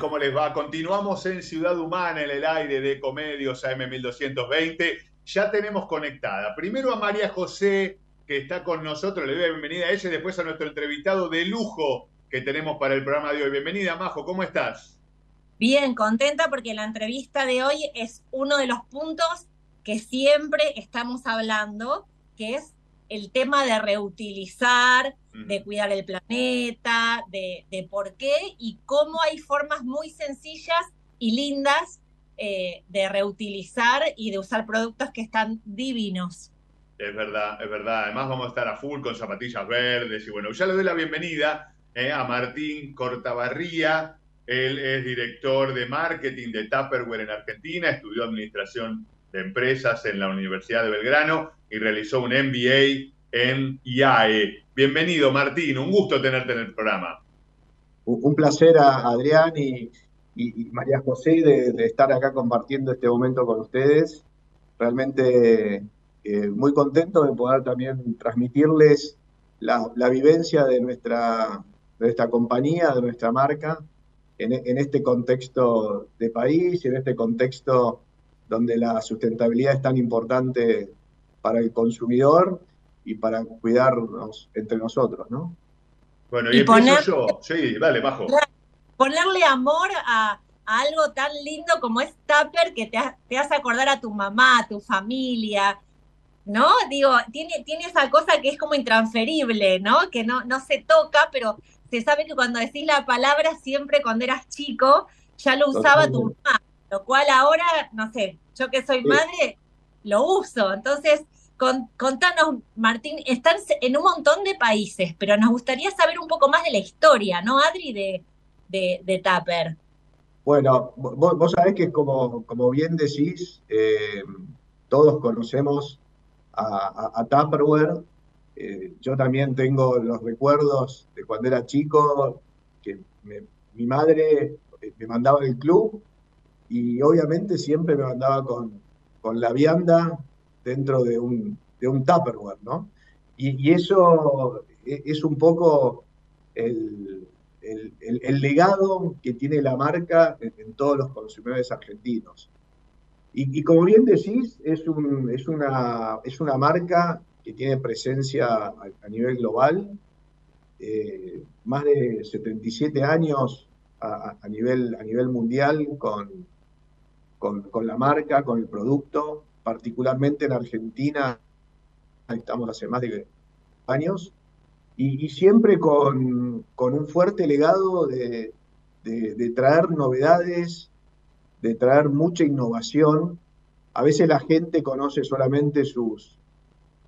¿Cómo les va? Continuamos en Ciudad Humana, en el aire de Comedios AM1220. Ya tenemos conectada primero a María José, que está con nosotros. Le doy la bienvenida a ella y después a nuestro entrevistado de lujo que tenemos para el programa de hoy. Bienvenida, Majo, ¿cómo estás? Bien, contenta porque la entrevista de hoy es uno de los puntos que siempre estamos hablando, que es el tema de reutilizar, de cuidar el planeta, de, por qué y cómo hay formas muy sencillas y lindas eh, de reutilizar y de usar productos que están divinos. Es verdad, es verdad. Además vamos a estar a full con zapatillas verdes y bueno, ya le doy la bienvenida eh, a Martín Cortabarría. Él es director de marketing de Tupperware en Argentina, estudió administración de empresas en la Universidad de Belgrano y realizó un MBA en IAE. Bienvenido, Martín, un gusto tenerte en el programa. Un placer Adrián y, María José de, estar acá compartiendo este momento con ustedes. Realmente eh, muy contento de poder también transmitirles la, vivencia de nuestra, de compañía, de nuestra marca, en, en este contexto de país, en este contexto donde la sustentabilidad es tan importante para el consumidor y para cuidarnos entre nosotros, ¿no? Bueno, y, empiezo yo. Sí, dale, bajo. Ponerle amor a, algo tan lindo como es Tupper que te, te, hace acordar a tu mamá, a tu familia, ¿no? Digo, tiene, tiene esa cosa que es como intransferible, ¿no? Que no, no se toca, pero se sabe que cuando decís la palabra siempre cuando eras chico ya lo usaba tu mamá, lo cual ahora, no sé, yo que soy madre, lo uso. Entonces, contanos, Martín, están en un montón de países, pero nos gustaría saber un poco más de la historia, ¿no, Adri, de, de, de Tupper? Bueno, vos, sabés que como, como bien decís, eh, todos conocemos a, a, Tupperware. Eh, yo también tengo los recuerdos de cuando era chico, que mi madre eh, me mandaba del club y obviamente siempre me mandaba con, con la vianda dentro de un, de un Tupperware, ¿no? Y, eso e, es un poco el, legado que tiene la marca en, todos los consumidores argentinos. Y, como bien decís, es, un, es, una, es una marca que tiene presencia a, nivel global, eh, más de 77 años a, nivel, a nivel mundial con, con, la marca, con el producto, particularmente en Argentina, estamos hace más de años, y, siempre con, un fuerte legado de, traer novedades, de traer mucha innovación. A veces la gente conoce solamente sus,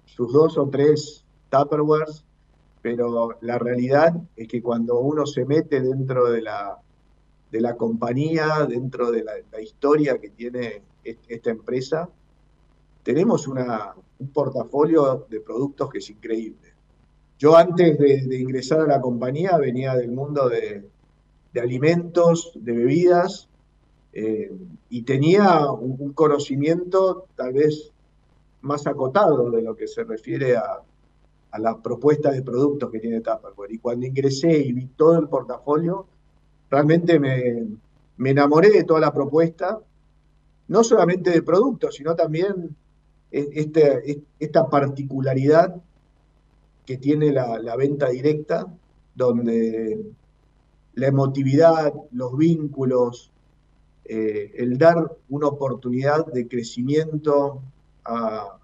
sus dos o tres Tupperwares, pero la realidad es que cuando uno se mete dentro de la, de la compañía, dentro de la historia que tiene esta empresa, tenemos un portafolio de productos que es increíble. Yo antes de, ingresar a la compañía venía del mundo de, alimentos, de bebidas, eh, y tenía un, conocimiento tal vez más acotado de lo que se refiere a, la propuesta de productos que tiene Tupperware. Y cuando ingresé y vi todo el portafolio, realmente me, me enamoré de toda la propuesta, no solamente de productos, sino también este, esta particularidad que tiene la, venta directa, donde la emotividad, los vínculos, eh, el dar una oportunidad de crecimiento a,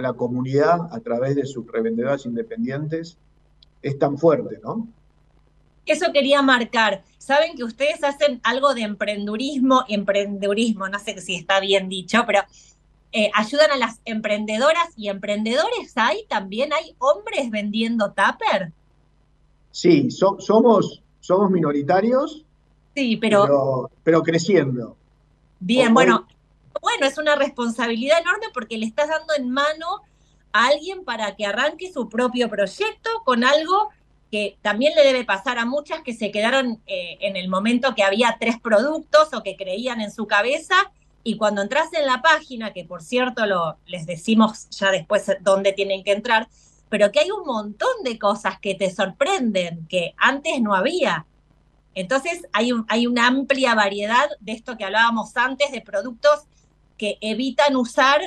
la comunidad a través de sus revendedoras independientes, es tan fuerte, ¿no? Eso quería marcar. Saben que ustedes hacen algo de emprendurismo, emprendurismo, no sé si está bien dicho, pero eh, ayudan a las emprendedoras y emprendedores. ¿Hay también? ¿Hay hombres vendiendo tupper? Sí, somos, somos minoritarios. Sí, pero, pero, creciendo. Bien, bueno, bueno, es una responsabilidad enorme porque le estás dando en mano a alguien para que arranque su propio proyecto con algo que también le debe pasar a muchas que se quedaron eh, en el momento que había tres productos o que creían en su cabeza y cuando entras en la página, que por cierto lo, les decimos ya después dónde tienen que entrar, pero que hay un montón de cosas que te sorprenden, que antes no había. Entonces hay, un, hay una amplia variedad de esto que hablábamos antes, de productos que evitan usar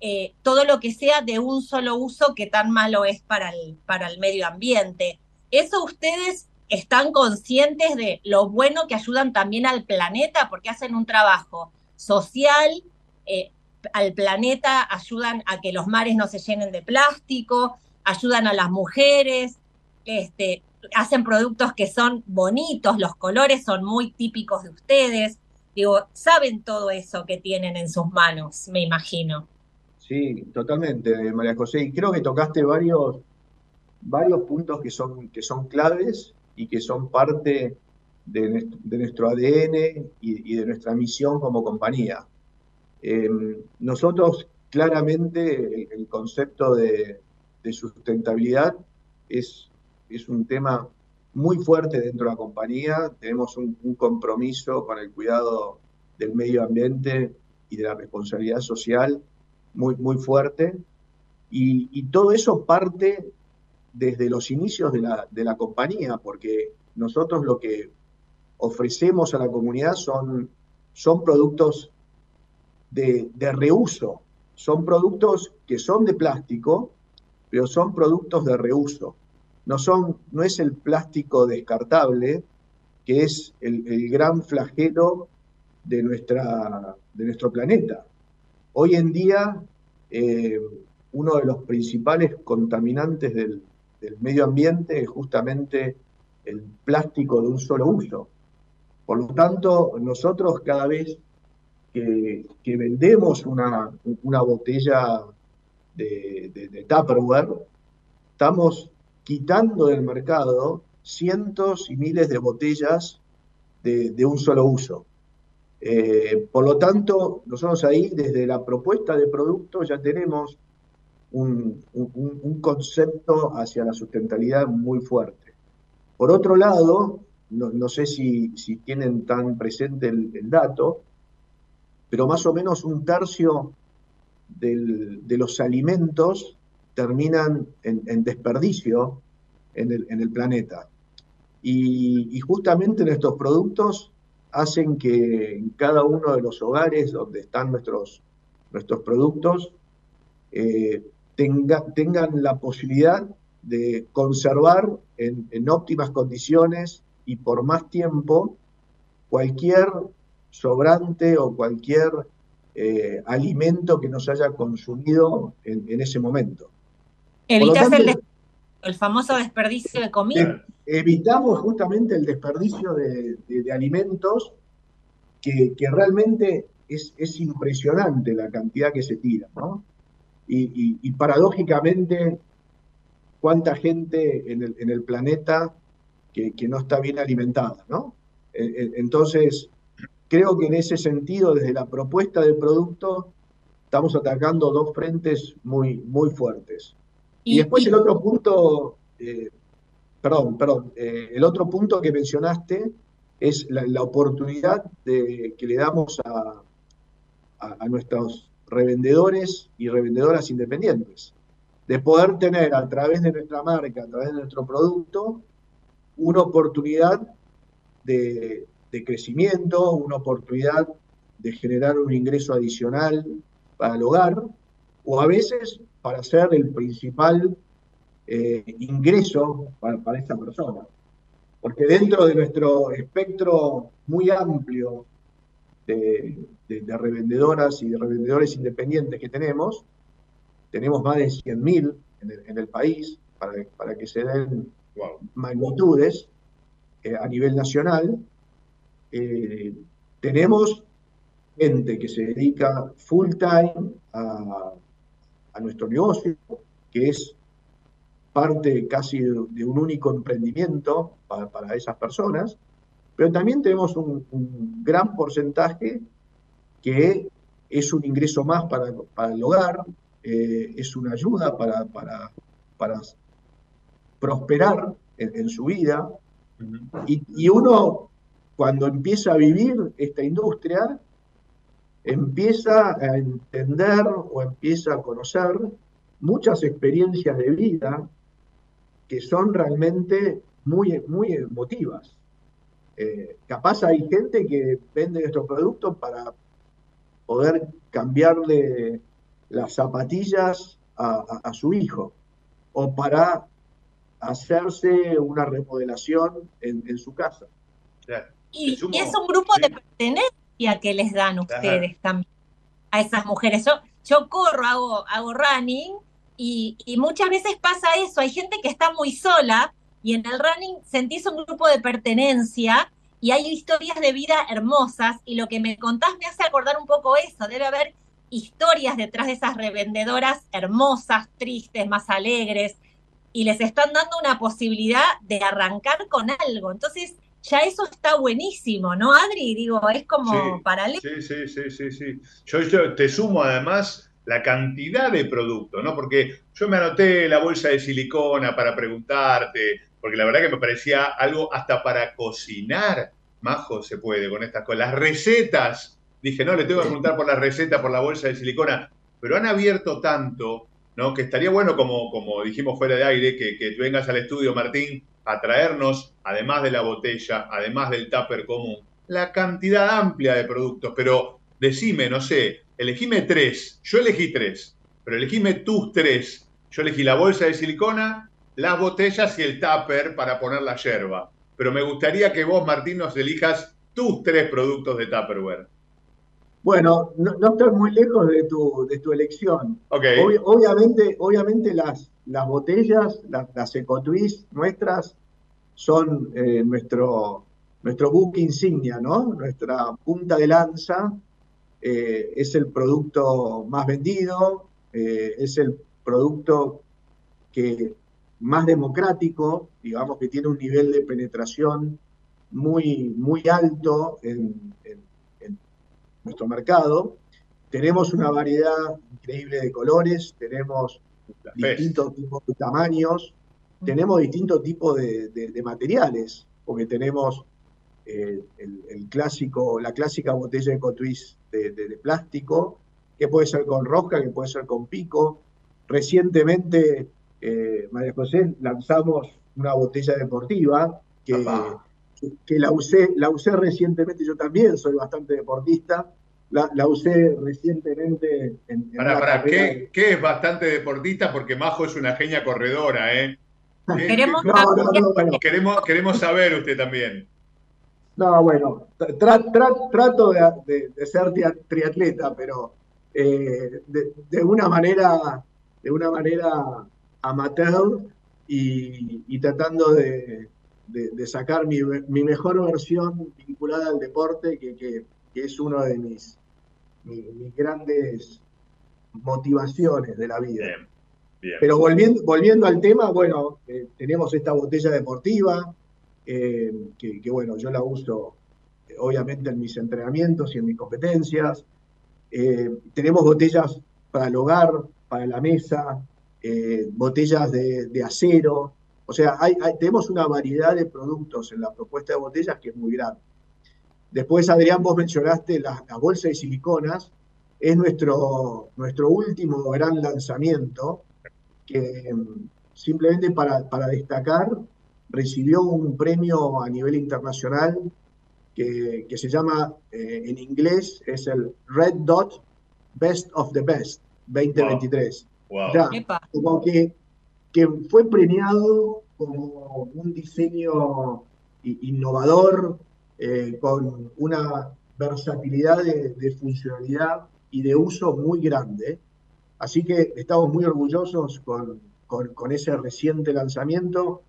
eh, todo lo que sea de un solo uso que tan malo es para el, para el medio ambiente. ¿Eso ustedes están conscientes de lo bueno que ayudan también al planeta? Porque hacen un trabajo social, eh, al planeta, ayudan a que los mares no se llenen de plástico, ayudan a las mujeres, este, hacen productos que son bonitos, los colores son muy típicos de ustedes. Digo, saben todo eso que tienen en sus manos, me imagino. Sí, totalmente, María José. Y creo que tocaste varios, varios puntos que son, que son claves y que son parte de, nuestro ADN y, de nuestra misión como compañía. Em, nosotros claramente el, concepto de, sustentabilidad es, es un tema muy fuerte dentro de la compañía, tenemos un, compromiso con el cuidado del medio ambiente y de la responsabilidad social muy, muy fuerte, y, y todo eso parte desde los inicios de la, de la compañía, porque nosotros lo que ofrecemos a la comunidad son, son productos de, reuso, son productos que son de plástico, pero son productos de reuso. No, son, no es el plástico descartable, que es el, gran flagelo de, nuestra, de nuestro planeta. Hoy en día, eh, uno de los principales contaminantes del, del medio ambiente es justamente el plástico de un solo uso. Por lo tanto, nosotros cada vez que, vendemos una, botella de, de, Tupperware, estamos quitando del mercado cientos y miles de botellas de, un solo uso. Eh, por lo tanto, nosotros ahí, desde la propuesta de producto, ya tenemos un, concepto hacia la sustentabilidad muy fuerte. Por otro lado, no, sé si, tienen tan presente el, dato, pero más o menos un tercio de los alimentos terminan en, desperdicio en el, planeta. Y, justamente nuestros productos hacen que en cada uno de los hogares donde están nuestros, nuestros productos eh, tengan la posibilidad de conservar en óptimas condiciones y por más tiempo cualquier sobrante o cualquier eh, alimento que no se haya consumido en, ese momento. Evitas el, famoso desperdicio de comida. evitamos justamente el desperdicio de, alimentos que, realmente es, impresionante la cantidad que se tira, ¿no? Y, paradójicamente, cuánta gente en el, en el planeta que, no está bien alimentada, ¿no? Eh, eh, entonces, creo que en ese sentido, desde la propuesta del producto, estamos atacando dos frentes muy, muy fuertes. Y, después el otro punto, eh, perdón, perdón, el otro punto que mencionaste es la, oportunidad de, que le damos a, a, nuestros revendedores y revendedoras independientes, de poder tener a través de nuestra marca, a través de nuestro producto, una oportunidad de, crecimiento, una oportunidad de generar un ingreso adicional para el hogar, o a veces para ser el principal eh, ingreso para, para, esta persona. Porque dentro de nuestro espectro muy amplio de, revendedoras y de revendedores independientes que tenemos, tenemos más de 100.000 en el, en el país, para, para que se den magnitudes eh, a nivel nacional. Eh, tenemos gente que se dedica full time a, nuestro negocio, que es parte casi de, un único emprendimiento para, esas personas, pero también tenemos un, gran porcentaje que es un ingreso más para, el hogar, eh, es una ayuda para, para, prosperar en, su vida. y, uno, cuando empieza a vivir esta industria, empieza a entender o empieza a conocer muchas experiencias de vida que son realmente muy, muy emotivas. Eh, capaz hay gente que vende nuestros productos para poder cambiarle las zapatillas a, su hijo o para hacerse una remodelación en, su casa. Y, es un grupo de pertenencia que les dan ustedes también a esas mujeres. Yo, yo corro, hago, hago running y, y, muchas veces pasa eso. Hay gente que está muy sola y en el running sentís un grupo de pertenencia y hay historias de vida hermosas y lo que me contás me hace acordar un poco eso. Debe haber historias detrás de esas revendedoras hermosas, tristes, más alegres y les están dando una posibilidad de arrancar con algo. Entonces, ya eso está buenísimo, ¿no, Adri? Digo, es como paralelo. Sí, sí, sí, sí, sí. Yo, te sumo además la cantidad de productos, ¿no? Porque yo me anoté la bolsa de silicona para preguntarte, porque la verdad que me parecía algo hasta para cocinar. Majo se puede con estas cosas. Las recetas, dije, no, le tengo que preguntar por la receta, por la bolsa de silicona, pero han abierto tanto, ¿no? Que estaría bueno, como, como dijimos fuera de aire, que, que vengas al estudio, Martín, a traernos, además de la botella, además del tupper común, la cantidad amplia de productos. Pero decime, no sé, elegime tres, yo elegí tres, pero elegime tus tres. Yo elegí la bolsa de silicona, las botellas y el tupper para poner la yerba. Pero me gustaría que vos, Martín, nos elijas tus tres productos de Tupperware. Bueno, no, no muy lejos de tu, de tu elección. obviamente, obviamente las, las botellas, las, ecotwist nuestras, son eh, nuestro, nuestro buque insignia, ¿no? Nuestra punta de lanza. Eh, es el producto más vendido, eh, es el producto que más democrático, digamos que tiene un nivel de penetración muy, muy alto en, en nuestro mercado. Tenemos una variedad increíble de colores, tenemos distintos tipos de tamaños, tenemos distintos tipos de, materiales, porque tenemos eh, el, clásico, la clásica botella de Cotuís de, plástico, que puede ser con rosca, que puede ser con pico. Recientemente, eh, María José, lanzamos una botella deportiva que, que, la, usé, la usé recientemente, yo también soy bastante deportista, la, usé recientemente en, para, para, ¿qué, es bastante deportista? Porque Majo es una genia corredora, ¿eh? Queremos, queremos, queremos saber usted también. No, bueno, trato de, ser triatleta, pero eh, de, una manera, de una manera amateur y, tratando de, sacar mi, mejor versión vinculada al deporte, que, que es uno de mis, mis grandes motivaciones de la vida. Pero volviendo, volviendo al tema, bueno, eh, tenemos esta botella deportiva, eh, que, bueno, yo la uso eh, obviamente en mis entrenamientos y en mis competencias. tenemos botellas para el hogar, para la mesa, botellas de, acero. O sea, tenemos una variedad de productos en la propuesta de botellas que es muy grande. Después, Adrián, vos mencionaste la, bolsa de siliconas. Es nuestro, nuestro último gran lanzamiento, que mm, simplemente para, destacar, recibió un premio a nivel internacional que, se llama, eh, en inglés, es el Red Dot Best of the Best 2023. Como que, que fue premiado como un diseño innovador, eh, con una versatilidad de, funcionalidad y de uso muy grande. Así que estamos muy orgullosos con, ese reciente lanzamiento.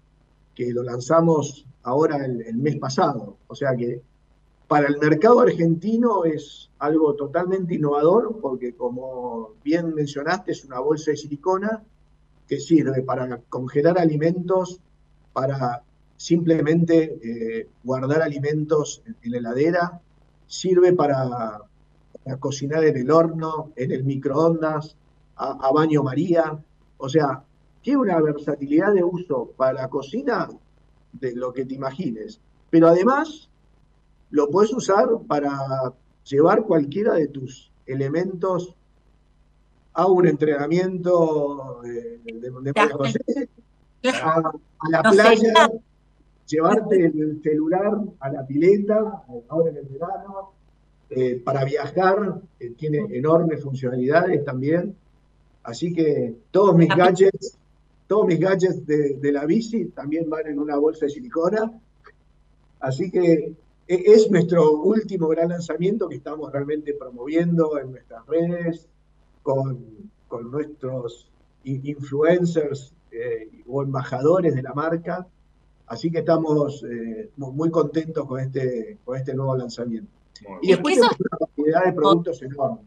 que lo lanzamos ahora el, mes pasado. O sea que para el mercado argentino es algo totalmente innovador porque como bien mencionaste es una bolsa de silicona que sirve para congelar alimentos, para simplemente eh, guardar alimentos en, la heladera, sirve para, cocinar en el horno, en el microondas, a, baño María. O sea, tiene una versatilidad de uso para la cocina de lo que te imagines. Pero además lo puedes usar para llevar cualquiera de tus elementos a un entrenamiento de, a, la playa, llevarte el celular a la pileta, ahora en el verano, eh, para viajar, eh, tiene enormes funcionalidades también. Así que todos mis gadgets, todos mis gadgets de, la bici también van en una bolsa de silicona. Así que es nuestro último gran lanzamiento que estamos realmente promoviendo en nuestras redes con, nuestros influencers eh, o embajadores de la marca. Así que estamos eh, muy contentos con este, con este nuevo lanzamiento. Y después tenemos una cantidad de productos enorme,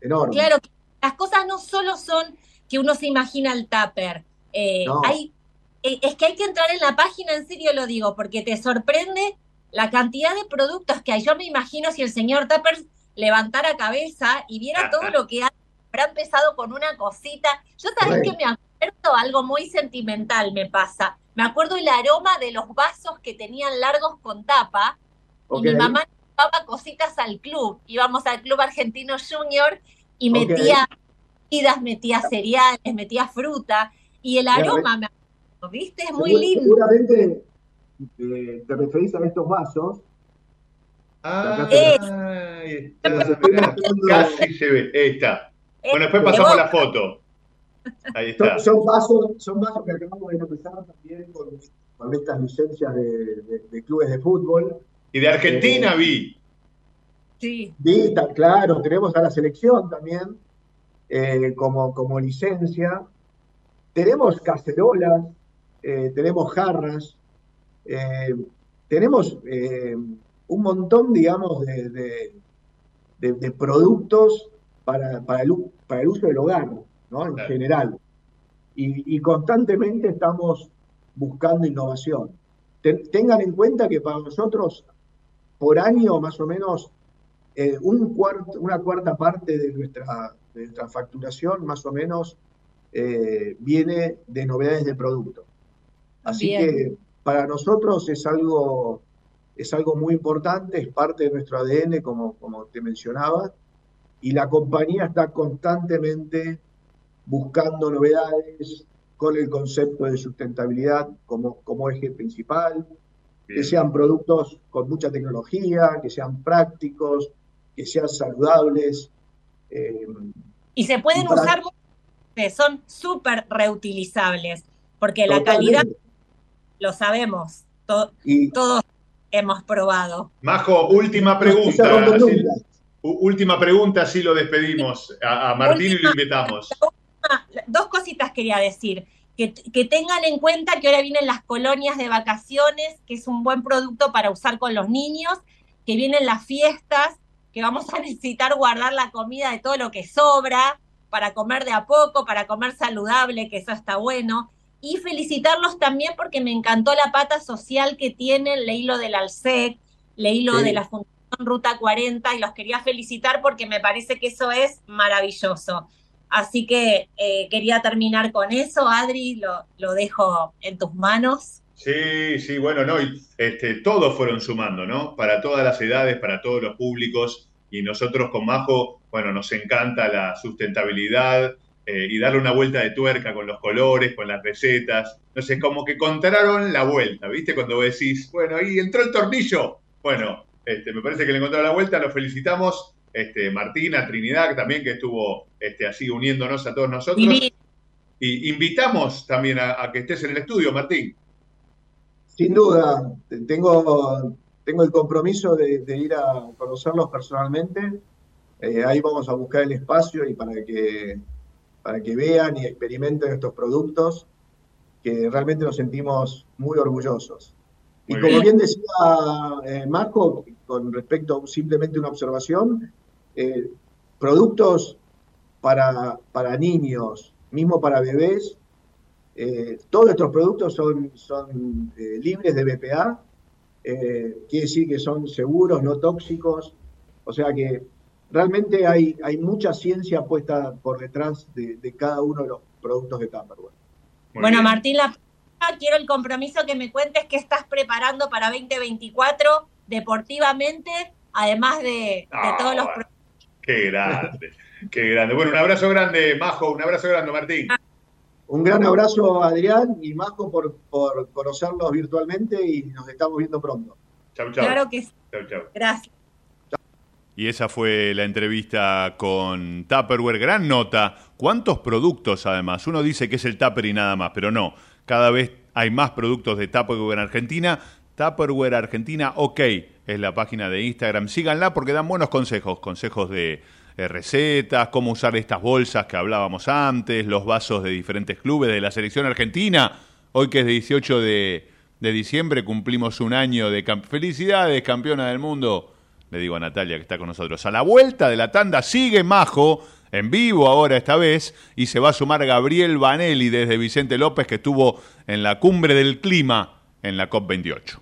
enorme. Claro, las cosas no solo son que uno se imagina el tupper. Eh, hay, eh, es que hay que entrar en la página, en serio lo digo, porque te sorprende la cantidad de productos que hay. Yo me imagino si el señor Tupper levantara cabeza y viera todo lo que habrá empezado con una cosita. Yo sabés que me acuerdo algo muy sentimental me pasa. Me acuerdo el aroma de los vasos que tenían largos con tapa. Y mi mamá llevaba cositas al club. Íbamos al Club Argentino Junior y metía comidas, metía cereales, metía fruta. Y el aroma, me acuerdo, ¿viste? Es muy lindo. Seguramente eh, te referís a estos vasos. Ah, ahí está. Casi se ve. Ahí está. Bueno, después pasamos la foto. Ahí está. Son, vasos, son vasos que acabamos de empezar también con, con estas licencias de, de, clubes de fútbol. Y de Argentina eh, vi. Sí. Vi, claro, tenemos a la selección también eh, como, como licencia. Tenemos cacerolas, eh, tenemos jarras, tenemos un montón, digamos, de, de productos para, para, el, para el uso del hogar. En general. Y, constantemente estamos buscando innovación. tengan en cuenta que para nosotros, por año más o menos, eh, un cuarto, una cuarta parte de nuestra, nuestra facturación más o menos eh, viene de novedades de producto. Así que para nosotros es algo, es algo muy importante, es parte de nuestro ADN, como, como te mencionaba, y la compañía está constantemente buscando novedades con el concepto de sustentabilidad como, como eje principal, que sean productos con mucha tecnología, que sean prácticos, que sean saludables. Eh, y se pueden usar, son súper reutilizables, porque la calidad lo sabemos, todos hemos probado. Majo, última pregunta. última pregunta, así lo despedimos. A, Martín y lo invitamos dos cositas quería decir. Que, que, tengan en cuenta que ahora vienen las colonias de vacaciones, que es un buen producto para usar con los niños, que vienen las fiestas, que vamos a necesitar guardar la comida de todo lo que sobra, para comer de a poco, para comer saludable, que eso está bueno. Y felicitarlos también porque me encantó la pata social que tienen, leí lo del ALSEC, leí lo de la Fundación Ruta 40 y los quería felicitar porque me parece que eso es maravilloso. Así que eh, quería terminar con eso, Adri, lo, lo, dejo en tus manos. Sí, sí, bueno, no, este, todos fueron sumando, ¿no? Para todas las edades, para todos los públicos, y nosotros con Majo, bueno, nos encanta la sustentabilidad eh, y darle una vuelta de tuerca con los colores, con las recetas. No sé, como que contaron la vuelta, ¿viste? Cuando vos decís, bueno, ahí entró el tornillo. Bueno, este, me parece que le encontraron la vuelta, lo felicitamos este, Martina, Trinidad, también que estuvo este, así uniéndonos a todos nosotros. Y invitamos también a, que estés en el estudio, Martín. Sin duda, tengo, tengo el compromiso de, ir a conocerlos personalmente. Eh, ahí vamos a buscar el espacio y para que, para que vean y experimenten estos productos. que realmente nos sentimos muy orgullosos. y como bien, decía eh, Marco, con respecto a simplemente una observación, eh, productos para, para niños, mismo para bebés, eh, todos estos productos son, son eh, libres de BPA, quiere decir que son seguros, no tóxicos, o sea que realmente hay, hay mucha ciencia puesta por detrás de, cada uno de los productos de Tupperware. bueno, Martín, la quiero el compromiso que me cuentes qué estás preparando para 2024 deportivamente, además de, todos los productos. Qué grande, qué grande. Bueno, un abrazo grande, Majo, un abrazo grande, Martín. Un gran abrazo, Adrián y Majo, por, por conocerlos virtualmente y nos estamos viendo pronto. Chau, chau. Claro que sí. Chau, chau. Gracias. Y esa fue la entrevista con Tupperware. Gran nota. ¿Cuántos productos además? Uno dice que es el Tupper y nada más, pero no. Cada vez hay más productos de Tupperware en Argentina. Tupperware Argentina, ok, es la página de Instagram. Síganla porque dan buenos consejos. Consejos de recetas, cómo usar estas bolsas que hablábamos antes, los vasos de diferentes clubes de la selección argentina. Hoy que es 18 de, de diciembre cumplimos un año de... Felicidades, campeona del mundo le digo a Natalia que está con nosotros. A la vuelta de la tanda sigue Majo, en vivo ahora esta vez, y se va a sumar Gabriel Vanelli desde Vicente López, que estuvo en la cumbre del clima en la COP28.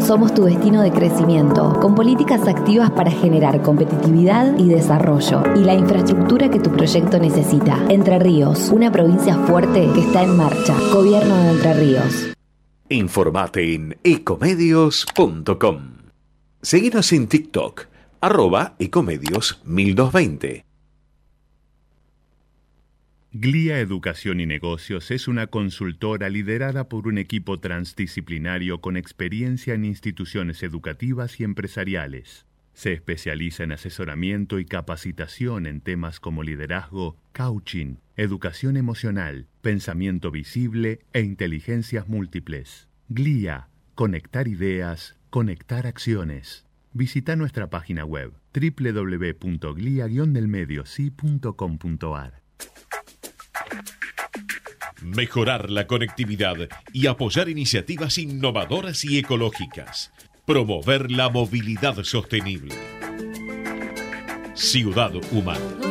Somos tu destino de crecimiento, con políticas activas para generar competitividad y desarrollo y la infraestructura que tu proyecto necesita. Entre Ríos, una provincia fuerte que está en marcha. Gobierno de Entre Ríos. Informate en ecomedios.com. Seguinos en TikTok, arroba ecomedios 1220. Glia Educación y Negocios es una consultora liderada por un equipo transdisciplinario con experiencia en instituciones educativas y empresariales. Se especializa en asesoramiento y capacitación en temas como liderazgo, coaching, educación emocional, pensamiento visible e inteligencias múltiples. GLIA, conectar ideas, conectar acciones. Visita nuestra página web www.glia-delmediosí.com.ar. Mejorar la conectividad y apoyar iniciativas innovadoras y ecológicas. Promover la movilidad sostenible. Ciudad Humana.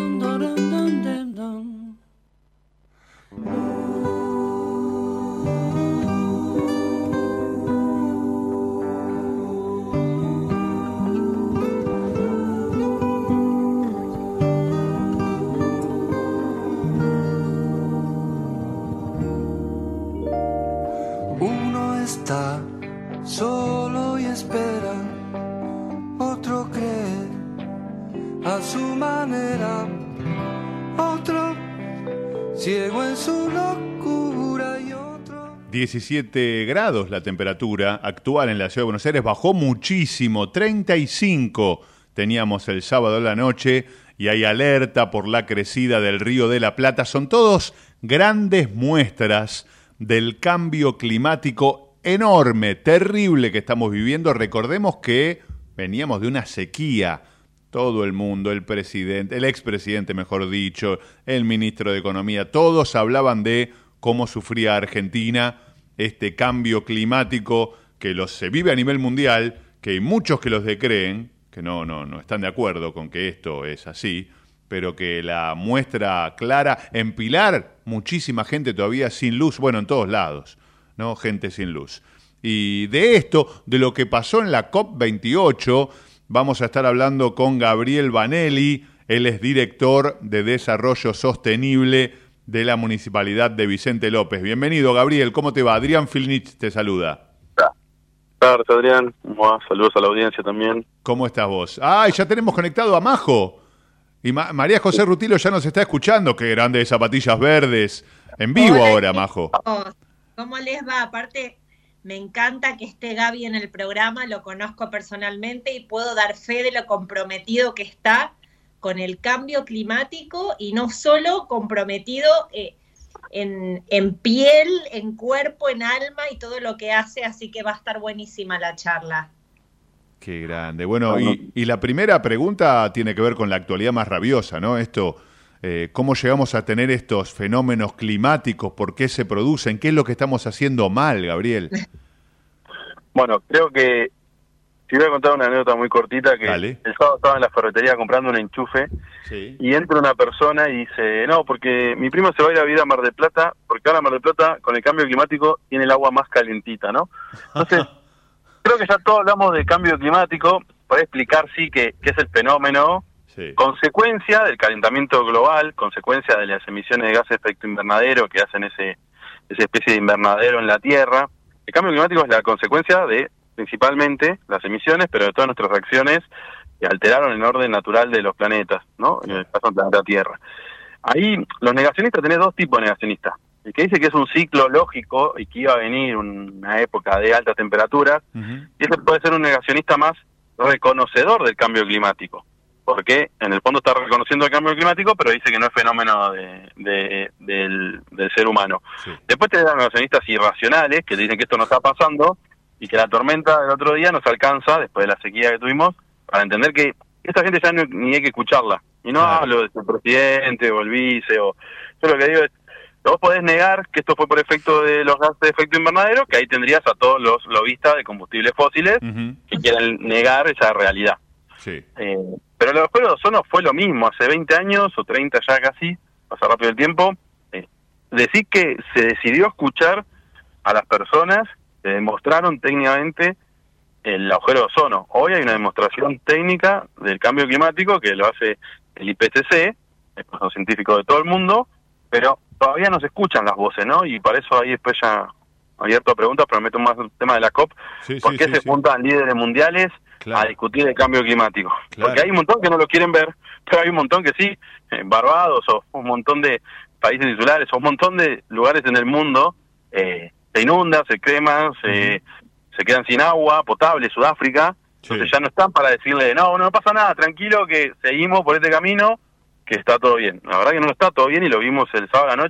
Ciego en su locura y otro. 17 grados la temperatura actual en la ciudad de Buenos Aires, bajó muchísimo, 35 teníamos el sábado de la noche y hay alerta por la crecida del río de la Plata. Son todos grandes muestras del cambio climático enorme, terrible que estamos viviendo. Recordemos que veníamos de una sequía todo el mundo, el presidente, el expresidente, mejor dicho, el ministro de Economía, todos hablaban de cómo sufría Argentina este cambio climático que se vive a nivel mundial, que hay muchos que los decreen, que no, no, no están de acuerdo con que esto es así, pero que la muestra clara, en Pilar, muchísima gente todavía sin luz, bueno, en todos lados, ¿no? Gente sin luz. Y de esto, de lo que pasó en la COP28, vamos a estar hablando con Gabriel Vanelli, él es director de Desarrollo Sostenible de la Municipalidad de Vicente López. Bienvenido, Gabriel, ¿cómo te va? Adrián Filnich te saluda. Gracias, Adrián. Saludos a la audiencia también. ¿Cómo estás vos? Ah, ya tenemos conectado a Majo. Y María José Rutilo ya nos está escuchando. Qué grandes zapatillas verdes. En vivo ahora, Majo. ¿Cómo les va? Aparte, me encanta que esté Gaby en el programa, lo conozco personalmente y puedo dar fe de lo comprometido que está con el cambio climático y no solo comprometido eh, en, en, piel, en cuerpo, en alma y todo lo que hace, así que va a estar buenísima la charla. Qué grande. Bueno, y, y la primera pregunta tiene que ver con la actualidad más rabiosa, ¿no? Esto, eh, ¿cómo llegamos a tener estos fenómenos climáticos? ¿Por qué se producen? ¿Qué es lo que estamos haciendo mal, Gabriel? Bueno, creo que te voy a contar una anécdota muy cortita que el sábado estaba en la ferretería comprando un enchufe y entra una persona y dice, no, porque mi primo se va a ir a vivir a Mar del Plata, porque ahora Mar del Plata con el cambio climático tiene el agua más calentita, ¿no? Entonces, creo que ya todos hablamos de cambio climático para explicar, sí, que, que es el fenómeno, consecuencia del calentamiento global, consecuencia de las emisiones de gases de efecto invernadero que hacen ese, esa especie de invernadero en la Tierra, el cambio climático es la consecuencia de principalmente las emisiones, pero de todas nuestras acciones que alteraron el orden natural de los planetas, ¿no? En el caso del planeta Tierra. Ahí los negacionistas tenés dos tipos de negacionistas. El que dice que es un ciclo lógico y que iba a venir una época de altas temperaturas, y ese puede ser un negacionista más reconocedor del cambio climático, porque en el fondo está reconociendo el cambio climático, pero dice que no es fenómeno de, del, ser humano. Después tenés los negacionistas irracionales, que dicen que esto no está pasando, y que la tormenta del otro día nos alcanza, después de la sequía que tuvimos, para entender que esta gente ya no, ni hay que escucharla. Y no hablo de su presidente o el vice, o yo lo que digo es, vos podés negar que esto fue por efecto de los gases de efecto invernadero, que ahí tendrías a todos los lobistas de combustibles fósiles que quieren negar esa realidad. Sí. Eh, pero los juegos de ozono fue lo mismo, hace 20 años o 30 ya casi, pasa rápido el tiempo, eh, decir que se decidió escuchar a las personas demostraron técnicamente el agujero de ozono. Hoy hay una demostración técnica del cambio climático que lo hace el IPCC, el Consejo Científico de todo el mundo, pero todavía no se escuchan las voces, ¿no? Y para eso ahí después ya abierto a preguntas, pero meto más el tema de la COP. ¿Por qué se juntan líderes mundiales a discutir el cambio climático? Porque hay un montón que no lo quieren ver, pero hay un montón que sí, en Barbados o un montón de países insulares o un montón de lugares en el mundo eh, se inunda, se crema, se, se quedan sin agua potable, Sudáfrica, entonces ya no están para decirle, no, no pasa nada, tranquilo que seguimos por este camino, que está todo bien. La verdad que no está todo bien y lo vimos el sábado